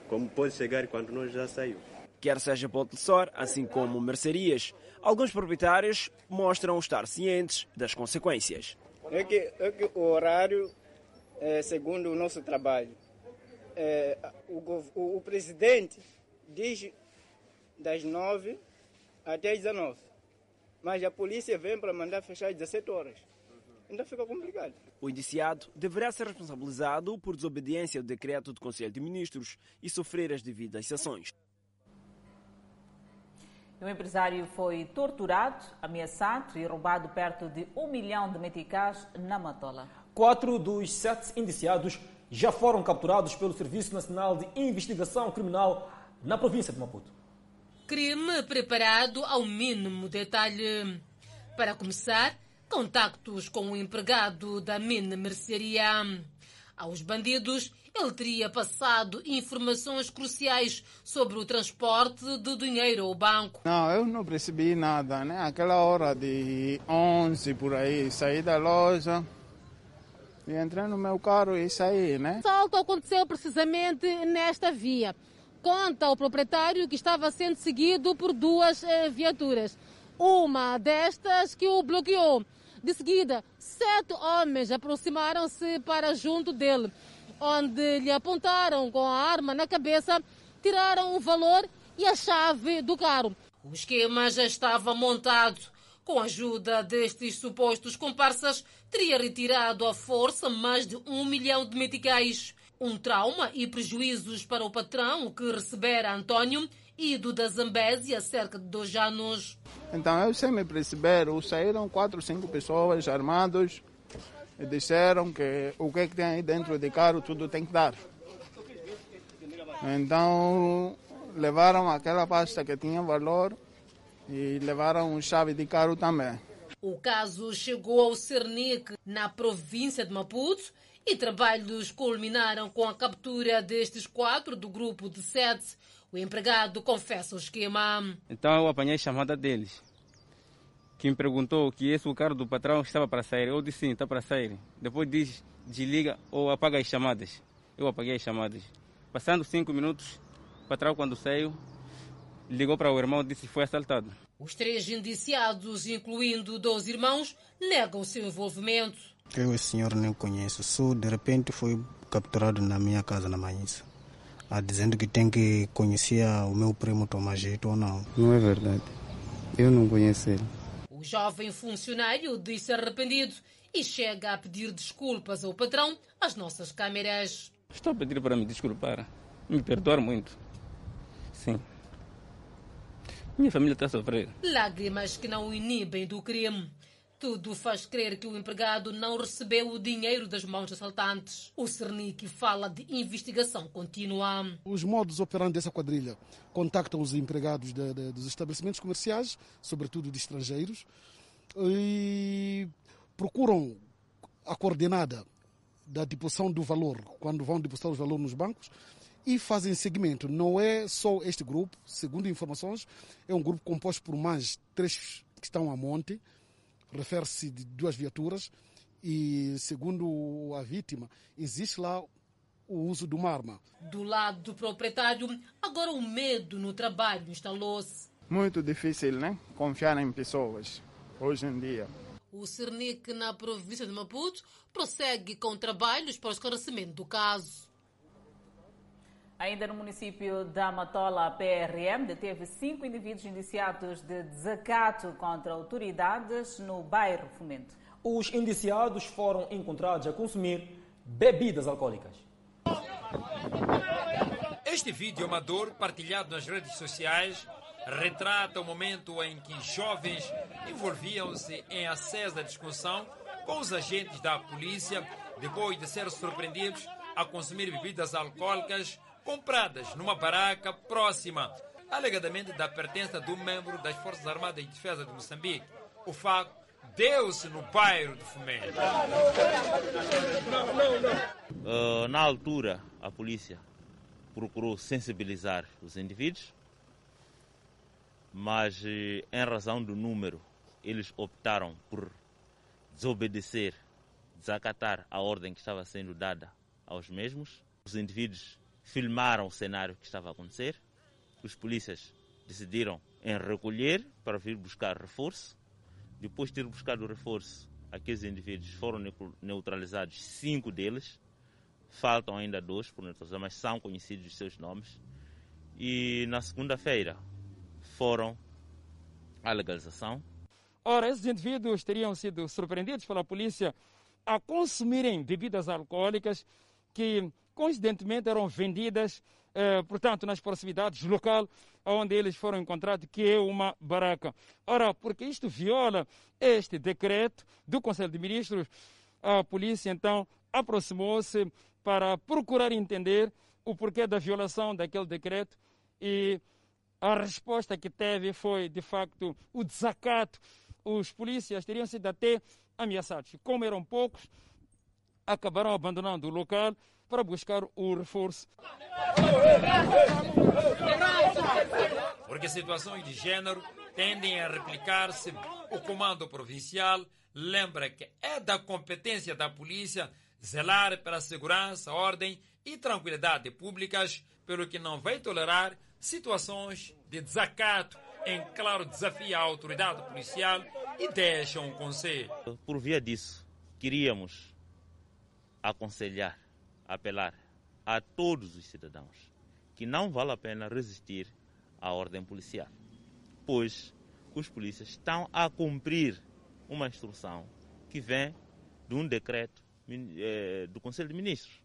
Como pode chegar quando nós já saiu. Quer seja de store, assim como mercearias, alguns proprietários mostram estar cientes das consequências. É que, é que o horário é segundo o nosso trabalho. É, o, o, o presidente diz das 9 até as 19. Mas a polícia vem para mandar fechar às 17 horas. Então fica complicado. O indiciado deverá ser responsabilizado por desobediência ao decreto do Conselho de Ministros e sofrer as devidas sanções. O empresário foi torturado, ameaçado e roubado perto de um milhão de meticais na Matola. Quatro dos sete indiciados já foram capturados pelo Serviço Nacional de Investigação Criminal na província de Maputo. Crime preparado ao mínimo detalhe. Para começar, contactos com o empregado da mina mercearia. Aos bandidos, ele teria passado informações cruciais sobre o transporte de dinheiro ao banco. Não, eu não percebi nada, né? Aquela hora de 11 por aí, saí da loja, e entrei no meu carro e saí, né? O salto aconteceu precisamente nesta via. Conta o proprietário que estava sendo seguido por duas eh, viaturas. Uma destas que o bloqueou. De seguida, sete homens aproximaram-se para junto dele, onde lhe apontaram com a arma na cabeça, tiraram o valor e a chave do carro. O esquema já estava montado. Com a ajuda destes supostos comparsas, teria retirado à força mais de um milhão de meticais. Um trauma e prejuízos para o patrão que recebera António, ido da Zambésia há cerca de dois anos. Então eu sem me perceber, saíram quatro, cinco pessoas armados e disseram que o que, é que tem aí dentro de carro tudo tem que dar. Então levaram aquela pasta que tinha valor e levaram chave de carro também. O caso chegou ao Cernic, na província de Maputo, e trabalhos culminaram com a captura destes quatro do grupo de sete. O empregado confessa o esquema. Então eu apanhei a chamada deles. Que me perguntou que esse o carro do patrão estava para sair. Eu disse sim, está para sair. Depois diz, desliga ou apaga as chamadas. Eu apaguei as chamadas. Passando cinco minutos, o patrão quando saiu, ligou para o irmão e disse que foi assaltado. Os três indiciados, incluindo dois irmãos, negam o seu envolvimento. Eu esse senhor nem conheço, só de repente foi capturado na minha casa na Manhissa. Ah, dizendo que tem que conhecer o meu primo Tomagito ou não. Não é verdade. Eu não conheço ele. O jovem funcionário disse arrependido e chega a pedir desculpas ao patrão às nossas câmeras. Estou a pedir para me desculpar. Me perdoar muito. Sim. Minha família está a sofrer. Lágrimas que não o inibem do crime. Tudo faz crer que o empregado não recebeu o dinheiro das mãos assaltantes. O Cernic fala de investigação contínua. Os modos operando dessa quadrilha contactam os empregados de, de, dos estabelecimentos comerciais, sobretudo de estrangeiros, e procuram a coordenada da deposição do valor, quando vão depositar os valores nos bancos, e fazem seguimento. Não é só este grupo, segundo informações, é um grupo composto por mais três que estão a monte, refere-se de duas viaturas e, segundo a vítima, existe lá o uso de uma arma. Do lado do proprietário, agora o medo no trabalho instalou-se. Muito difícil, né? Confiar em pessoas hoje em dia. O Cernic, na província de Maputo, prossegue com trabalhos para o esclarecimento do caso. Ainda no município da Matola, a PRM deteve cinco indivíduos indiciados de desacato contra autoridades no bairro Fomento. Os indiciados foram encontrados a consumir bebidas alcoólicas. Este vídeo amador, partilhado nas redes sociais, retrata o momento em que jovens envolviam-se em acesa discussão com os agentes da polícia depois de ser surpreendidos a consumir bebidas alcoólicas compradas numa baraca próxima, alegadamente da pertença um membro das Forças Armadas de Defesa de Moçambique. O facto deu-se no bairro de Fumento. Uh, na altura, a polícia procurou sensibilizar os indivíduos, mas em razão do número, eles optaram por desobedecer, desacatar a ordem que estava sendo dada aos mesmos. Os indivíduos filmaram o cenário que estava a acontecer. Os polícias decidiram em recolher para vir buscar reforço. Depois de ter buscado o reforço, aqueles indivíduos foram neutralizados, cinco deles. Faltam ainda dois por neutralizar, mas são conhecidos os seus nomes. E na segunda-feira foram à legalização. Ora, esses indivíduos teriam sido surpreendidos pela polícia a consumirem bebidas alcoólicas que, coincidentemente, eram vendidas, eh, portanto, nas proximidades do local onde eles foram encontrados, que é uma baraca. Ora, porque isto viola este decreto do Conselho de Ministros, a polícia então aproximou-se para procurar entender o porquê da violação daquele decreto e a resposta que teve foi, de facto, o desacato. Os polícias teriam sido até ameaçados. Como eram poucos, acabaram abandonando o local para buscar o reforço. Porque situações de gênero tendem a replicar-se, o comando provincial lembra que é da competência da polícia zelar pela segurança, ordem e tranquilidade públicas, pelo que não vai tolerar situações de desacato em claro desafio à autoridade policial e deixa um conselho. Por via disso, queríamos aconselhar, apelar a todos os cidadãos que não vale a pena resistir à ordem policial, pois os polícias estão a cumprir uma instrução que vem de um decreto eh, do Conselho de Ministros,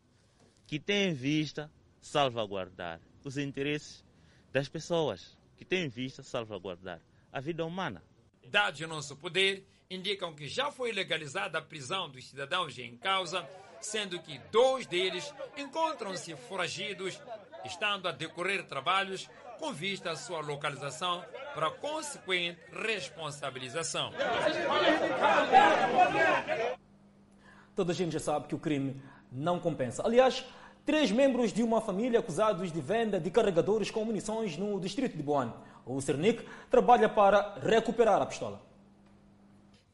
que tem em vista salvaguardar os interesses das pessoas, que tem em vista salvaguardar a vida humana. Dados ao nosso poder indicam que já foi legalizada a prisão dos cidadãos em causa, sendo que dois deles encontram-se foragidos, estando a decorrer trabalhos com vista à sua localização para consequente responsabilização. Toda a gente já sabe que o crime não compensa. Aliás, três membros de uma família acusados de venda de carregadores com munições no distrito de Boane. O Cernic trabalha para recuperar a pistola.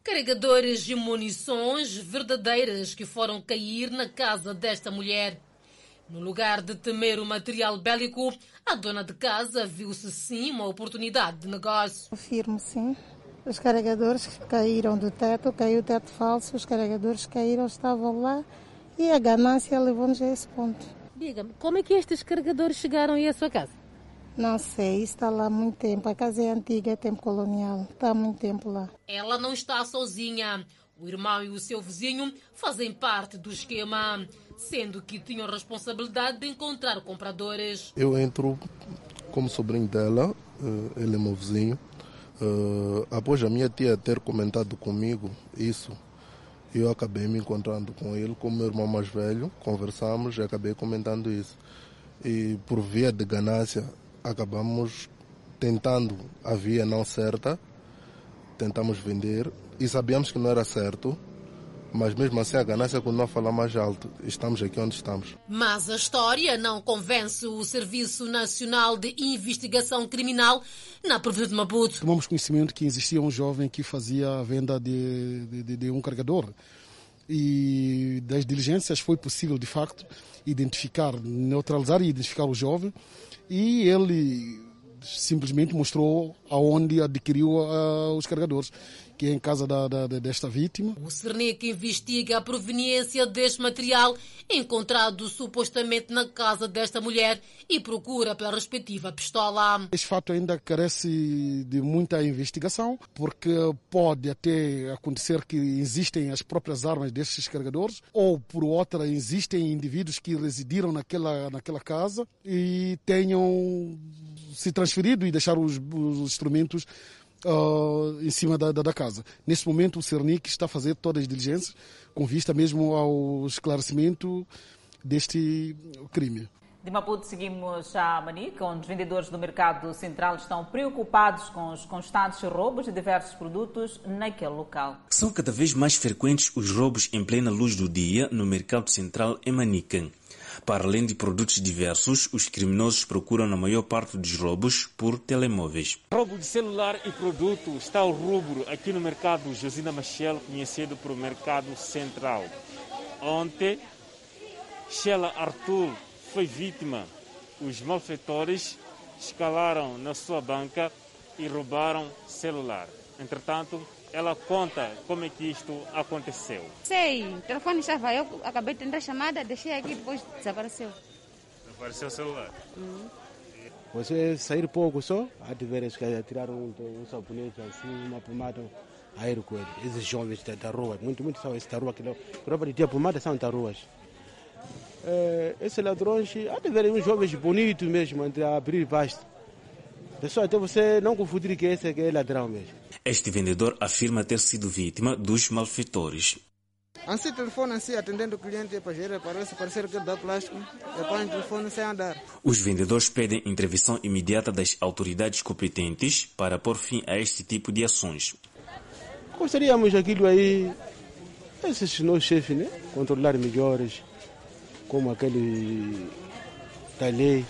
Carregadores de munições verdadeiras que foram cair na casa desta mulher. No lugar de temer o material bélico, a dona de casa viu-se sim uma oportunidade de negócio. Confirmo sim. Os carregadores caíram do teto, caiu o teto falso, os carregadores caíram, estavam lá e a ganância levou-nos a esse ponto. Diga-me, como é que estes carregadores chegaram aí à sua casa? Não sei, está lá há muito tempo. A casa é antiga, é tempo colonial. Está há muito tempo lá. Ela não está sozinha. O irmão e o seu vizinho fazem parte do esquema, sendo que tinham a responsabilidade de encontrar compradores. Eu entro como sobrinho dela, eh, ele é meu vizinho. Eh, após a minha tia ter comentado comigo isso, eu acabei me encontrando com ele, com meu irmão mais velho, conversamos e acabei comentando isso. E por via de ganância, acabamos tentando a via não certa, tentamos vender e sabíamos que não era certo, mas mesmo assim a ganância continua a falar mais alto. Estamos aqui onde estamos. Mas a história não convence o Serviço Nacional de Investigação Criminal na província de Maputo. Tomamos conhecimento que existia um jovem que fazia a venda de, de, de um carregador. E das diligências foi possível, de facto, identificar, neutralizar e identificar o jovem e ele simplesmente mostrou aonde adquiriu uh, os carregadores, que é em casa da, da, desta vítima. O Cernic investiga a proveniência deste material encontrado supostamente na casa desta mulher e procura pela respectiva pistola. Este fato ainda carece de muita investigação, porque pode até acontecer que existem as próprias armas destes carregadores, ou por outra, existem indivíduos que residiram naquela, naquela casa e tenham se transferido e deixar os, os instrumentos uh, em cima da, da, da, casa. Nesse momento, o Cernic está a fazer todas as diligências com vista mesmo ao esclarecimento deste crime. De Maputo seguimos a Manica, onde os vendedores do mercado central estão preocupados com os constantes roubos de diversos produtos naquele local. São cada vez mais frequentes os roubos em plena luz do dia no mercado central em Manica. Para além de produtos diversos, os criminosos procuram na maior parte dos roubos por telemóveis. Roubo de celular e produto está o rubro aqui no mercado Josina Machel, conhecido por Mercado Central. Ontem, Sheila Arthur foi vítima. Os malfeitores escalaram na sua banca e roubaram celular. Entretanto, ela conta como é que isto aconteceu. Sei, o telefone estava, eu acabei de tentar chamada, deixei aqui depois desapareceu. Desapareceu o celular? Uhum. Você sair pouco só, há de ver que tirar um, um sabonete assim, uma pomada, a ir com ele. Esses jovens da, da rua, muito, muito são esses da rua, que rouba de dia pomada são da ruas. É, esses ladrões, há de ver uns jovens bonitos mesmo, entre abrir basta. Pessoal, até você não confundir que esse é ladrão mesmo. Este vendedor afirma ter sido vítima dos malfeitores. Assim, telefone assim, atendendo o cliente para gerar, parece parecer que dá plástico, e põe o telefone sem andar. Os vendedores pedem intervenção imediata das autoridades competentes para pôr fim a este tipo de ações. Gostaríamos aquilo aí, esses nossos chefes, né? Controlar melhores, como aquele da lei.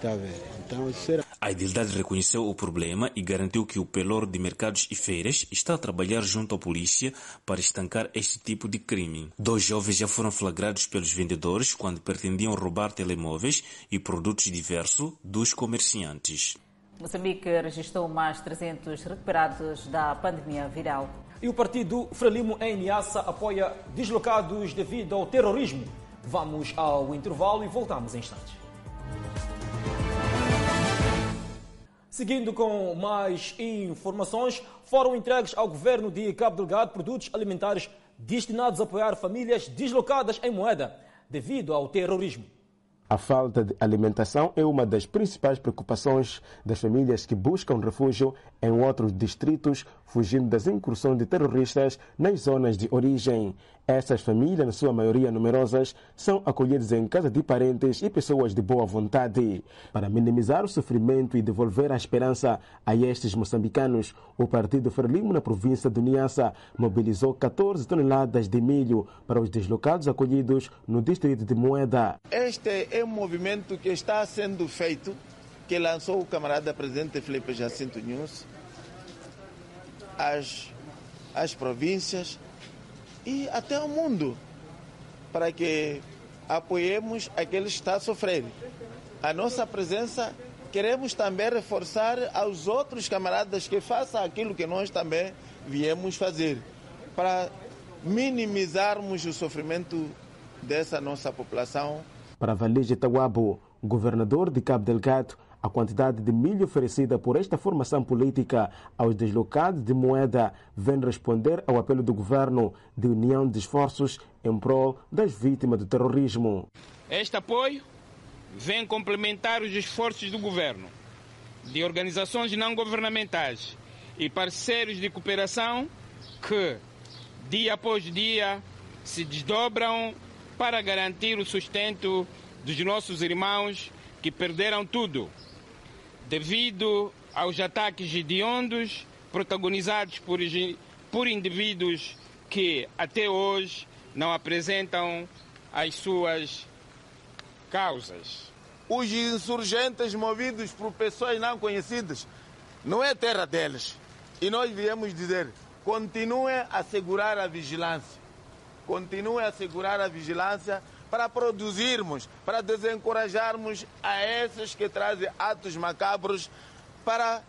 Tá vendo? Então, será... A Idildade reconheceu o problema e garantiu que o Pelor de Mercados e Feiras está a trabalhar junto à polícia para estancar este tipo de crime. Dois jovens já foram flagrados pelos vendedores quando pretendiam roubar telemóveis e produtos diversos dos comerciantes. Moçambique registrou mais 300 recuperados da pandemia viral. E o partido Frelimo em Niassa apoia deslocados devido ao terrorismo. Vamos ao intervalo e voltamos em instantes. Seguindo com mais informações, foram entregues ao governo de Cabo Delgado produtos alimentares destinados a apoiar famílias deslocadas em moeda devido ao terrorismo. A falta de alimentação é uma das principais preocupações das famílias que buscam refúgio em outros distritos, fugindo das incursões de terroristas nas zonas de origem. Essas famílias, na sua maioria numerosas, são acolhidas em casa de parentes e pessoas de boa vontade. Para minimizar o sofrimento e devolver a esperança a estes moçambicanos, o Partido Frelimo, na província de Niassa, mobilizou 14 toneladas de milho para os deslocados acolhidos no distrito de Moeda. Este é um movimento que está sendo feito, que lançou o camarada presidente Felipe Jacinto Nunes, às, às províncias e até ao mundo, para que apoiemos aquele que está a sofrer. A nossa presença queremos também reforçar aos outros camaradas que façam aquilo que nós também viemos fazer, para minimizarmos o sofrimento dessa nossa população. Para Valide Tawabo, governador de Cabo Delgado, a quantidade de milho oferecida por esta formação política aos deslocados de moeda vem responder ao apelo do governo de união de esforços em prol das vítimas do terrorismo. Este apoio vem complementar os esforços do governo, de organizações não governamentais e parceiros de cooperação que, dia após dia, se desdobram para garantir o sustento dos nossos irmãos que perderam tudo devido aos ataques hediondos protagonizados por, por indivíduos que até hoje não apresentam as suas causas. Os insurgentes movidos por pessoas não conhecidas não é terra deles. E nós viemos dizer, continue a segurar a vigilância. Continue a segurar a vigilância para produzirmos, para desencorajarmos a esses que trazem atos macabros para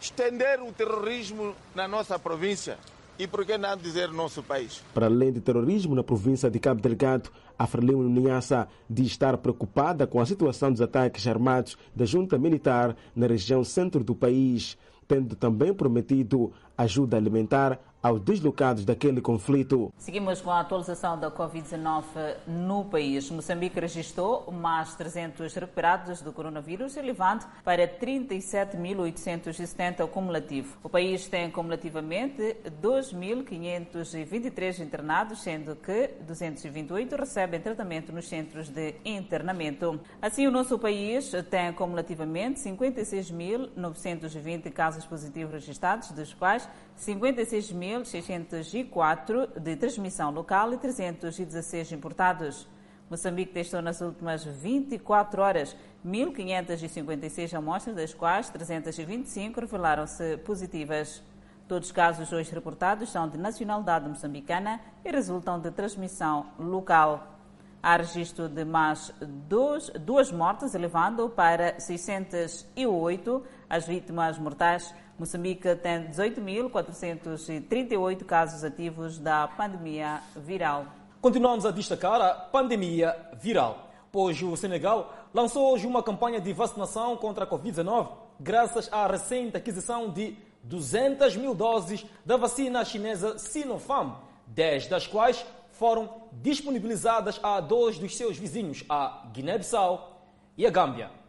estender o terrorismo na nossa província e, por que não dizer, nosso país. Para além de terrorismo na província de Cabo Delgado, a Frelimo Niassa diz estar preocupada com a situação dos ataques armados da junta militar na região centro do país, tendo também prometido ajuda alimentar aos deslocados daquele conflito. Seguimos com a atualização da Covid-19 no país. Moçambique registrou mais 300 recuperados do coronavírus, elevando para 37.870 acumulativo. O país tem cumulativamente 2.523 internados, sendo que 228 recebem tratamento nos centros de internamento. Assim, o nosso país tem cumulativamente 56.920 casos positivos registrados, dos quais 56.604 de transmissão local e 316 importados. Moçambique testou nas últimas 24 horas 1.556 amostras, das quais 325 revelaram-se positivas. Todos os casos hoje reportados são de nacionalidade moçambicana e resultam de transmissão local. Há registro de mais dois, duas mortes, elevando para 608 as vítimas mortais. Moçambique tem 18.438 casos ativos da pandemia viral. Continuamos a destacar a pandemia viral, pois o Senegal lançou hoje uma campanha de vacinação contra a Covid-19 graças à recente aquisição de 200 mil doses da vacina chinesa Sinopharm, 10 das quais foram disponibilizadas a dois dos seus vizinhos, a Guiné-Bissau e a Gâmbia.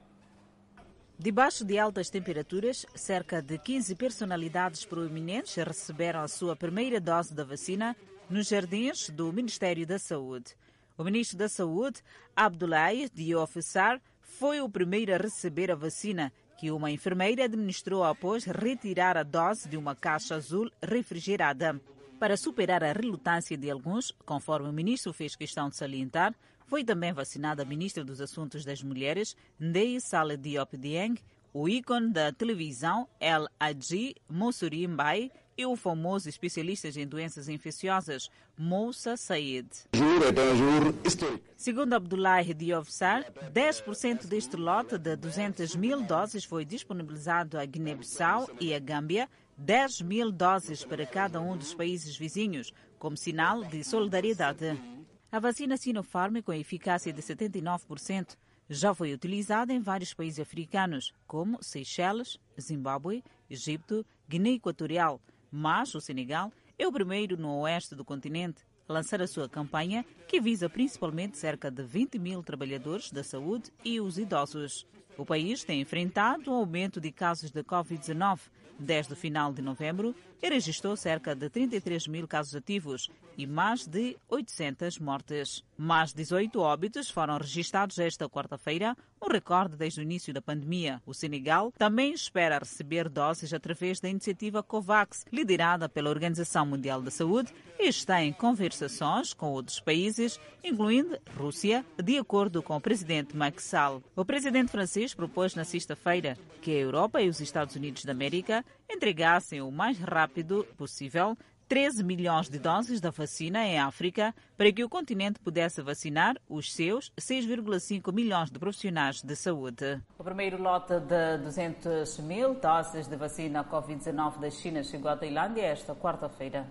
Debaixo de altas temperaturas, cerca de 15 personalidades proeminentes receberam a sua primeira dose da vacina nos jardins do Ministério da Saúde. O ministro da Saúde, Abdoulaye Diop Sarr, foi o primeiro a receber a vacina que uma enfermeira administrou após retirar a dose de uma caixa azul refrigerada. Para superar a relutância de alguns, conforme o ministro fez questão de salientar, foi também vacinada a ministra dos Assuntos das Mulheres, Ndei Saleh Diop Dieng, o ícone da televisão El Hadji Moussuri Mbaye e o famoso especialista em doenças infecciosas, Moussa Said. Segundo Abdullahi Diofsar, 10% deste lote de 200 mil doses foi disponibilizado à Guiné-Bissau e à Gâmbia, 10 mil doses para cada um dos países vizinhos, como sinal de solidariedade. A vacina Sinopharm, com eficácia de 79%, já foi utilizada em vários países africanos, como Seychelles, Zimbábue, Egito, Guiné Equatorial, mas o Senegal é o primeiro no oeste do continente a lançar a sua campanha, que visa principalmente cerca de 20 mil trabalhadores da saúde e os idosos. O país tem enfrentado um aumento de casos de Covid-19. Desde o final de novembro, registrou cerca de 33 mil casos ativos e mais de 800 mortes. Mais 18 óbitos foram registrados esta quarta-feira, um recorde desde o início da pandemia. O Senegal também espera receber doses através da iniciativa COVAX, liderada pela Organização Mundial da Saúde, e está em conversações com outros países, incluindo Rússia, de acordo com o presidente Macky Sall. O presidente francês propôs na sexta-feira que a Europa e os Estados Unidos da América entregassem o mais rápido possível 13 milhões de doses da vacina em África para que o continente pudesse vacinar os seus 6,5 milhões de profissionais de saúde. O primeiro lote de 200 mil doses de vacina Covid-19 da China chegou à Tailândia esta quarta-feira.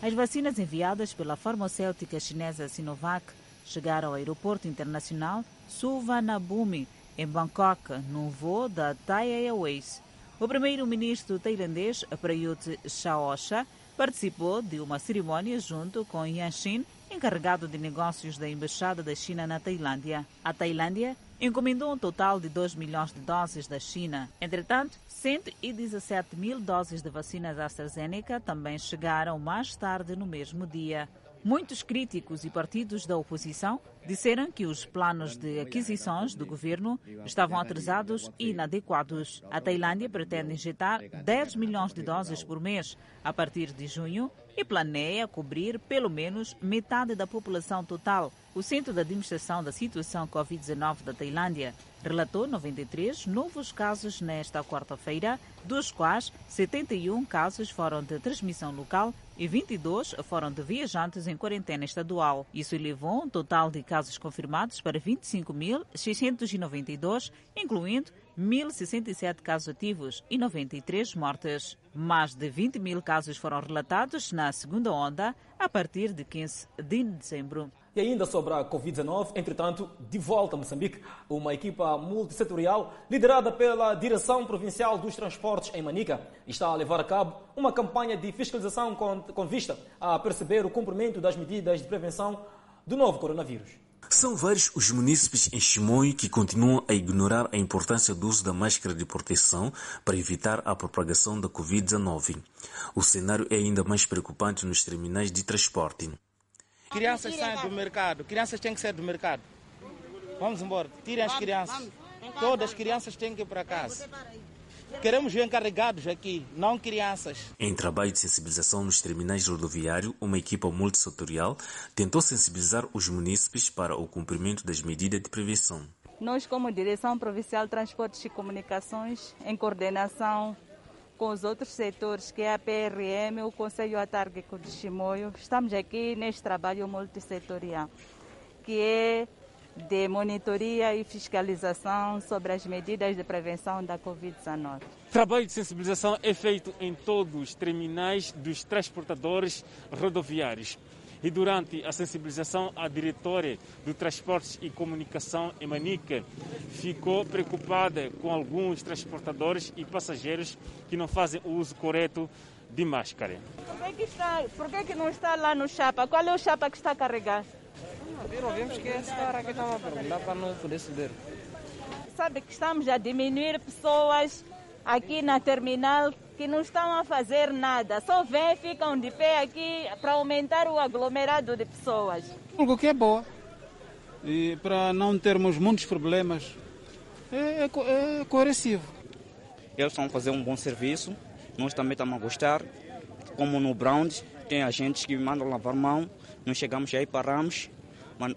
As vacinas enviadas pela farmacêutica chinesa Sinovac chegaram ao aeroporto internacional Suvarnabhumi, em Bangkok, no voo da Thai Airways. O primeiro-ministro tailandês, Prayut Chaocha, participou de uma cerimônia junto com Yan Xin, encarregado de negócios da Embaixada da China na Tailândia. A Tailândia encomendou um total de 2 milhões de doses da China. Entretanto, 117 mil doses de vacinas AstraZeneca também chegaram mais tarde no mesmo dia. Muitos críticos e partidos da oposição disseram que os planos de aquisições do governo estavam atrasados e inadequados. A Tailândia pretende injetar 10 milhões de doses por mês a partir de junho e planeia cobrir pelo menos metade da população total. O Centro de Administração da Situação Covid-19 da Tailândia relatou 93 novos casos nesta quarta-feira, dos quais 71 casos foram de transmissão local e 22 foram de viajantes em quarentena estadual. Isso elevou um total de casos confirmados para 25.692, incluindo 1.067 casos ativos e 93 mortes. Mais de 20 mil casos foram relatados na segunda onda a partir de 15 de dezembro. E ainda sobre a Covid-19, entretanto, de volta a Moçambique, uma equipa multissetorial liderada pela Direção Provincial dos Transportes em Manica está a levar a cabo uma campanha de fiscalização com vista a perceber o cumprimento das medidas de prevenção do novo coronavírus. São vários os munícipes em Chimoio que continuam a ignorar a importância do uso da máscara de proteção para evitar a propagação da Covid-19. O cenário é ainda mais preocupante nos terminais de transporte. Crianças saem do mercado, crianças têm que sair do mercado. Vamos embora, tirem as crianças. Todas as crianças têm que ir para casa. Queremos ver encarregados aqui, não crianças. Em trabalho de sensibilização nos terminais rodoviários, uma equipa multissetorial tentou sensibilizar os munícipes para o cumprimento das medidas de prevenção. Nós, como Direção Provincial de Transportes e Comunicações, em coordenação com os outros setores, que é a PRM, o Conselho Autárquico de Chimoio, estamos aqui neste trabalho multissetorial, que é de monitoria e fiscalização sobre as medidas de prevenção da Covid-19. Trabalho de sensibilização é feito em todos os terminais dos transportadores rodoviários. E durante a sensibilização, a diretora do Transportes e Comunicação, Emanica, ficou preocupada com alguns transportadores e passageiros que não fazem o uso correto de máscara. Por que, que, está, por que, que não está lá no chapa? Qual é o chapa que está a vimos que esse cara aqui estava a perguntar para não poder subir. Sabe que estamos a diminuir pessoas aqui na terminal que não estão a fazer nada, só vêm, ficam de pé aqui para aumentar o aglomerado de pessoas. Algo que é boa. E para não termos muitos problemas, é, é, é coercivo. Eles estão a fazer um bom serviço, nós também estamos a gostar. Como no Brown, tem agentes que mandam lavar mão, nós chegamos aí, paramos,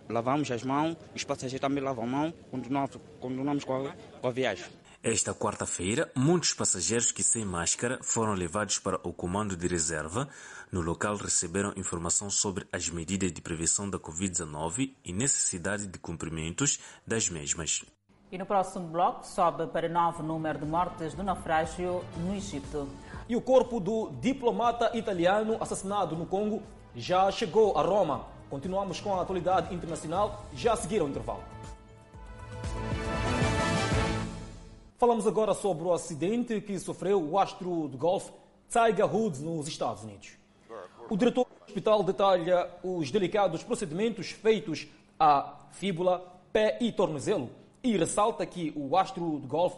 lavamos as mãos, os passageiros também lavam a mão, continuamos, continuamos com, a, com a viagem. Esta quarta-feira, muitos passageiros que sem máscara foram levados para o comando de reserva. No local receberam informação sobre as medidas de prevenção da Covid-19 e necessidade de cumprimentos das mesmas. E no próximo bloco sobe para novo número de mortes do naufrágio no Egito. E o corpo do diplomata italiano assassinado no Congo já chegou a Roma. Continuamos com a atualidade internacional, já a seguir ao intervalo. Falamos agora sobre o acidente que sofreu o astro de golfe Tiger Woods nos Estados Unidos. O diretor do hospital detalha os delicados procedimentos feitos à fíbula, pé e tornozelo e ressalta que o astro de golfe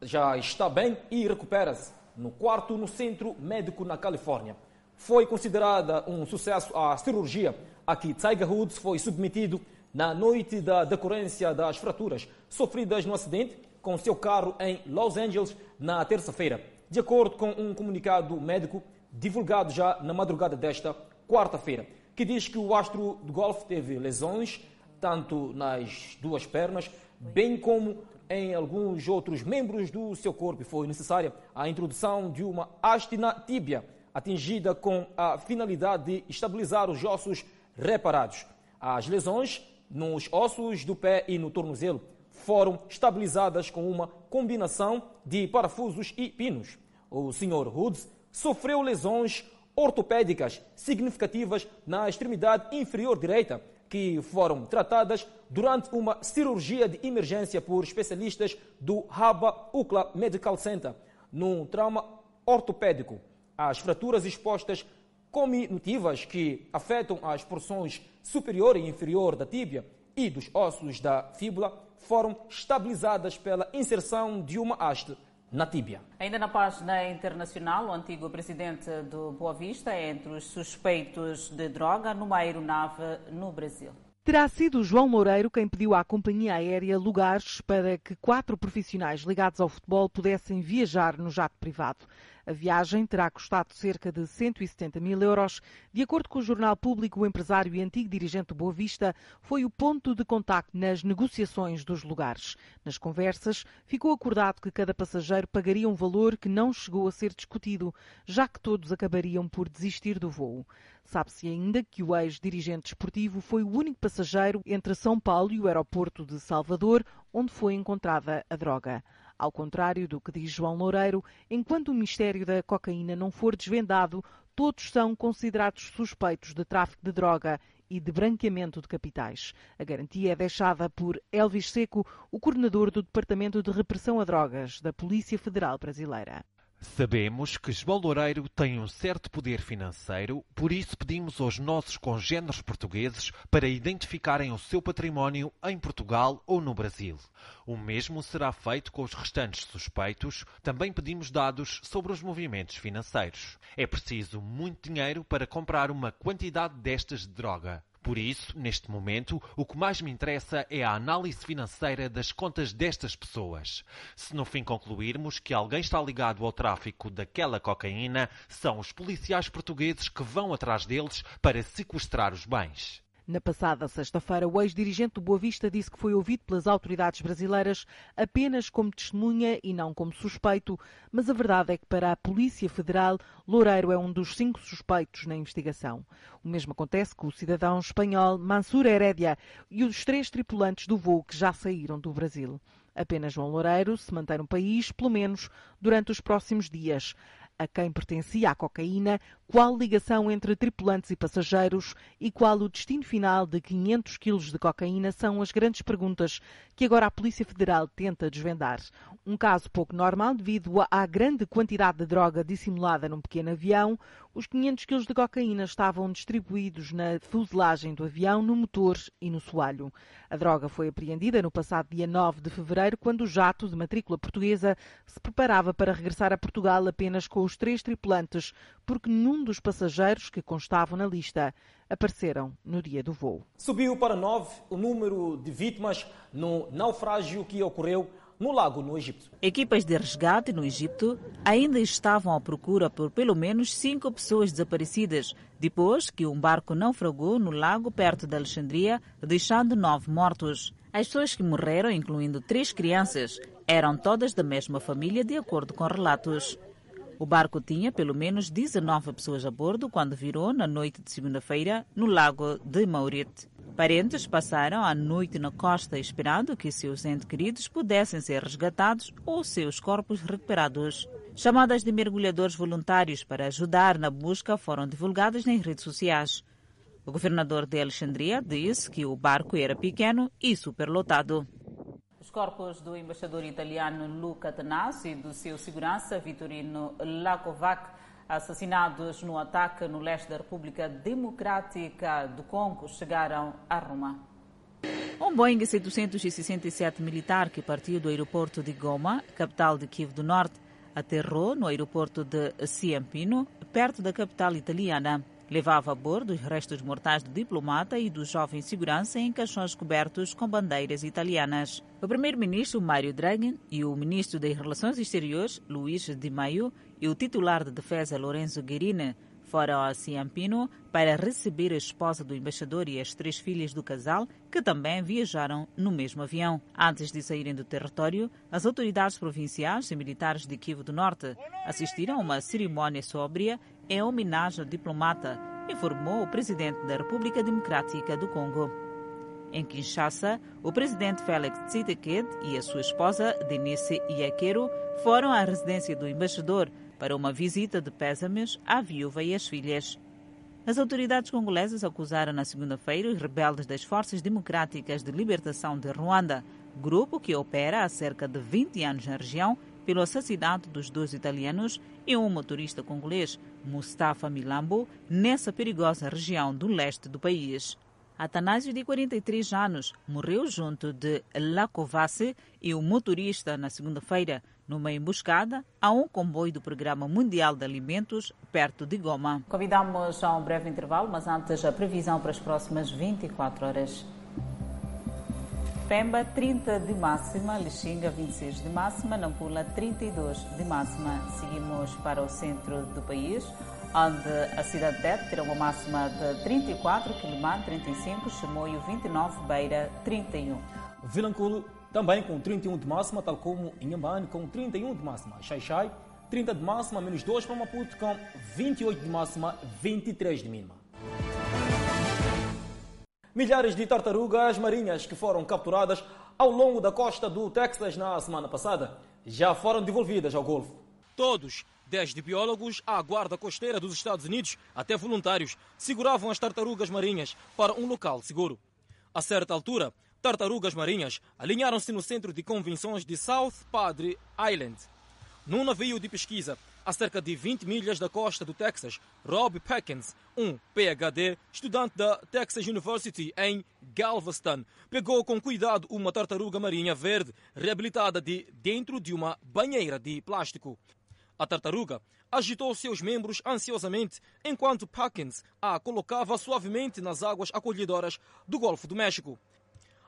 já está bem e recupera-se no quarto no centro médico na Califórnia. Foi considerada um sucesso a cirurgia a que Tiger Woods foi submetido na noite da decorrência das fraturas sofridas no acidente com seu carro em Los Angeles na terça-feira, de acordo com um comunicado médico divulgado já na madrugada desta quarta-feira, que diz que o astro de golfe teve lesões tanto nas duas pernas, bem como em alguns outros membros do seu corpo. Foi necessária a introdução de uma haste na tíbia, atingida com a finalidade de estabilizar os ossos reparados. As lesões nos ossos do pé e no tornozelo foram estabilizadas com uma combinação de parafusos e pinos. O Sr. Hoods sofreu lesões ortopédicas significativas na extremidade inferior direita, que foram tratadas durante uma cirurgia de emergência por especialistas do Haba Ukla Medical Center, num trauma ortopédico. As fraturas expostas cominutivas que afetam as porções superior e inferior da tíbia e dos ossos da fíbula foram estabilizadas pela inserção de uma haste na tíbia. Ainda na página internacional, o antigo presidente do Boa Vista é entre os suspeitos de droga numa aeronave no Brasil. Terá sido João Loureiro quem pediu à companhia aérea lugares para que quatro profissionais ligados ao futebol pudessem viajar no jato privado. A viagem terá custado cerca de 170 mil euros. De acordo com o jornal público, o empresário e antigo dirigente do Boa Vista foi o ponto de contacto nas negociações dos lugares. Nas conversas, ficou acordado que cada passageiro pagaria um valor que não chegou a ser discutido, já que todos acabariam por desistir do voo. Sabe-se ainda que o ex-dirigente desportivo foi o único passageiro entre São Paulo e o aeroporto de Salvador, onde foi encontrada a droga. Ao contrário do que diz João Loureiro, enquanto o mistério da cocaína não for desvendado, todos são considerados suspeitos de tráfico de droga e de branqueamento de capitais. A garantia é deixada por Elvis Seco, o coordenador do Departamento de Repressão a Drogas da Polícia Federal Brasileira. Sabemos que João Loureiro tem um certo poder financeiro, por isso pedimos aos nossos congêneres portugueses para identificarem o seu património em Portugal ou no Brasil. O mesmo será feito com os restantes suspeitos. Também pedimos dados sobre os movimentos financeiros. É preciso muito dinheiro para comprar uma quantidade destas de droga. Por isso, neste momento, o que mais me interessa é a análise financeira das contas destas pessoas. Se no fim concluirmos que alguém está ligado ao tráfico daquela cocaína, são os policiais portugueses que vão atrás deles para sequestrar os bens. Na passada sexta-feira, o ex-dirigente do Boa Vista disse que foi ouvido pelas autoridades brasileiras apenas como testemunha e não como suspeito, mas a verdade é que para a Polícia Federal, Loureiro é um dos cinco suspeitos na investigação. O mesmo acontece com o cidadão espanhol Mansur Heredia e os três tripulantes do voo que já saíram do Brasil. Apenas João Loureiro se mantém no país, pelo menos durante os próximos dias a quem pertencia a cocaína, qual ligação entre tripulantes e passageiros e qual o destino final de 500 quilos de cocaína são as grandes perguntas que agora a Polícia Federal tenta desvendar. Um caso pouco normal devido à grande quantidade de droga dissimulada num pequeno avião. Os 500 quilos de cocaína estavam distribuídos na fuselagem do avião, no motor e no soalho. A droga foi apreendida no passado dia 9 de fevereiro, quando o jato de matrícula portuguesa se preparava para regressar a Portugal apenas com os três tripulantes, porque nenhum dos passageiros que constavam na lista apareceram no dia do voo. Subiu para nove o número de vítimas no naufrágio que ocorreu no lago no Egito. Equipas de resgate no Egito ainda estavam à procura por pelo menos cinco pessoas desaparecidas depois que um barco naufragou no lago perto de Alexandria, deixando nove mortos. As pessoas que morreram, incluindo três crianças, eram todas da mesma família, de acordo com relatos. O barco tinha pelo menos 19 pessoas a bordo quando virou na noite de segunda-feira no lago de Maurite. Parentes passaram a noite na costa esperando que seus entes queridos pudessem ser resgatados ou seus corpos recuperados. Chamadas de mergulhadores voluntários para ajudar na busca foram divulgadas nas redes sociais. O governador de Alexandria disse que o barco era pequeno e superlotado. Os corpos do embaixador italiano Luca Tanassi e do seu segurança Vitorino Lakovac assassinados no ataque no leste da República Democrática do Congo chegaram a Roma. Um Boeing 767 militar que partiu do aeroporto de Goma, capital de Kiev do Norte, aterrou no aeroporto de Ciampino, perto da capital italiana. Levava a bordo os restos mortais do diplomata e do jovem segurança em caixões cobertos com bandeiras italianas. O primeiro-ministro Mário Draghi e o ministro das Relações Exteriores, Luís Di Maio, e o titular de defesa, Lorenzo Guerini, foram a Ciampino para receber a esposa do embaixador e as três filhas do casal, que também viajaram no mesmo avião. Antes de saírem do território, as autoridades provinciais e militares de Kivu do Norte assistiram a uma cerimônia sóbria em homenagem ao diplomata, informou o presidente da República Democrática do Congo. Em Kinshasa, o presidente Félix Tshisekedi e a sua esposa, Denise Iakero, foram à residência do embaixador para uma visita de pésames à viúva e às filhas. As autoridades congolesas acusaram na segunda-feira os rebeldes das Forças Democráticas de Libertação de Ruanda, grupo que opera há cerca de 20 anos na região, pelo assassinato dos dois italianos e um motorista congolês, Mustafa Milambo, nessa perigosa região do leste do país. Atanásio, de 43 anos, morreu junto de Lacovace e o motorista na segunda-feira, numa emboscada a um comboio do Programa Mundial de Alimentos perto de Goma. Convidamos a um breve intervalo, mas antes a previsão para as próximas 24 horas. Pemba 30 de máxima, Lixinga 26 de máxima, Nampula 32 de máxima. Seguimos para o centro do país, onde a cidade de Tete terá uma máxima de 34, Quilimã 35, Chimoio 29, Beira 31. Vilanculo também com 31 de máxima, tal como Inhambane com 31 de máxima. Xai-Xai 30 de máxima, menos 2 para Maputo com 28 de máxima, 23 de mínima. Milhares de tartarugas marinhas que foram capturadas ao longo da costa do Texas na semana passada já foram devolvidas ao Golfo. Todos, desde biólogos à guarda costeira dos Estados Unidos até voluntários, seguravam as tartarugas marinhas para um local seguro. A certa altura, tartarugas marinhas alinharam-se no centro de convenções de South Padre Island. Num navio de pesquisa, a cerca de 20 milhas da costa do Texas, Rob Perkins, um PhD, estudante da Texas University em Galveston, pegou com cuidado uma tartaruga marinha verde reabilitada de dentro de uma banheira de plástico. A tartaruga agitou seus membros ansiosamente enquanto Parkins a colocava suavemente nas águas acolhedoras do Golfo do México.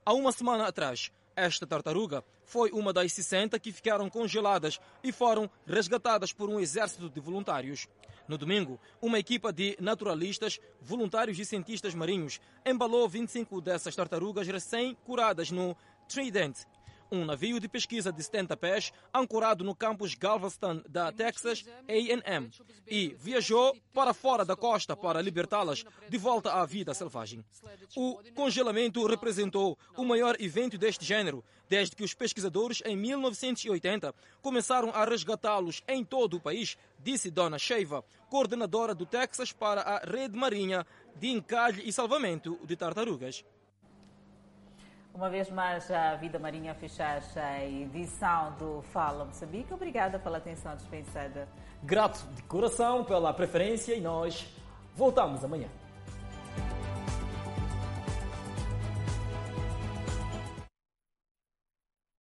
Há uma semana atrás, esta tartaruga foi uma das 60 que ficaram congeladas e foram resgatadas por um exército de voluntários. No domingo, uma equipa de naturalistas, voluntários e cientistas marinhos embalou 25 dessas tartarugas recém-curadas no Trident, um navio de pesquisa de 70 pés ancorado no campus Galveston da Texas A&M e viajou para fora da costa para libertá-las de volta à vida selvagem. O congelamento representou o maior evento deste gênero desde que os pesquisadores em 1980 começaram a resgatá-los em todo o país, disse Donna Sheiva, coordenadora do Texas para a Rede Marinha de Encalhe e Salvamento de Tartarugas. Uma vez mais, a Vida Marinha fechar a edição do Fala Moçambique. Obrigada pela atenção dispensada. Grato de coração pela preferência e nós voltamos amanhã.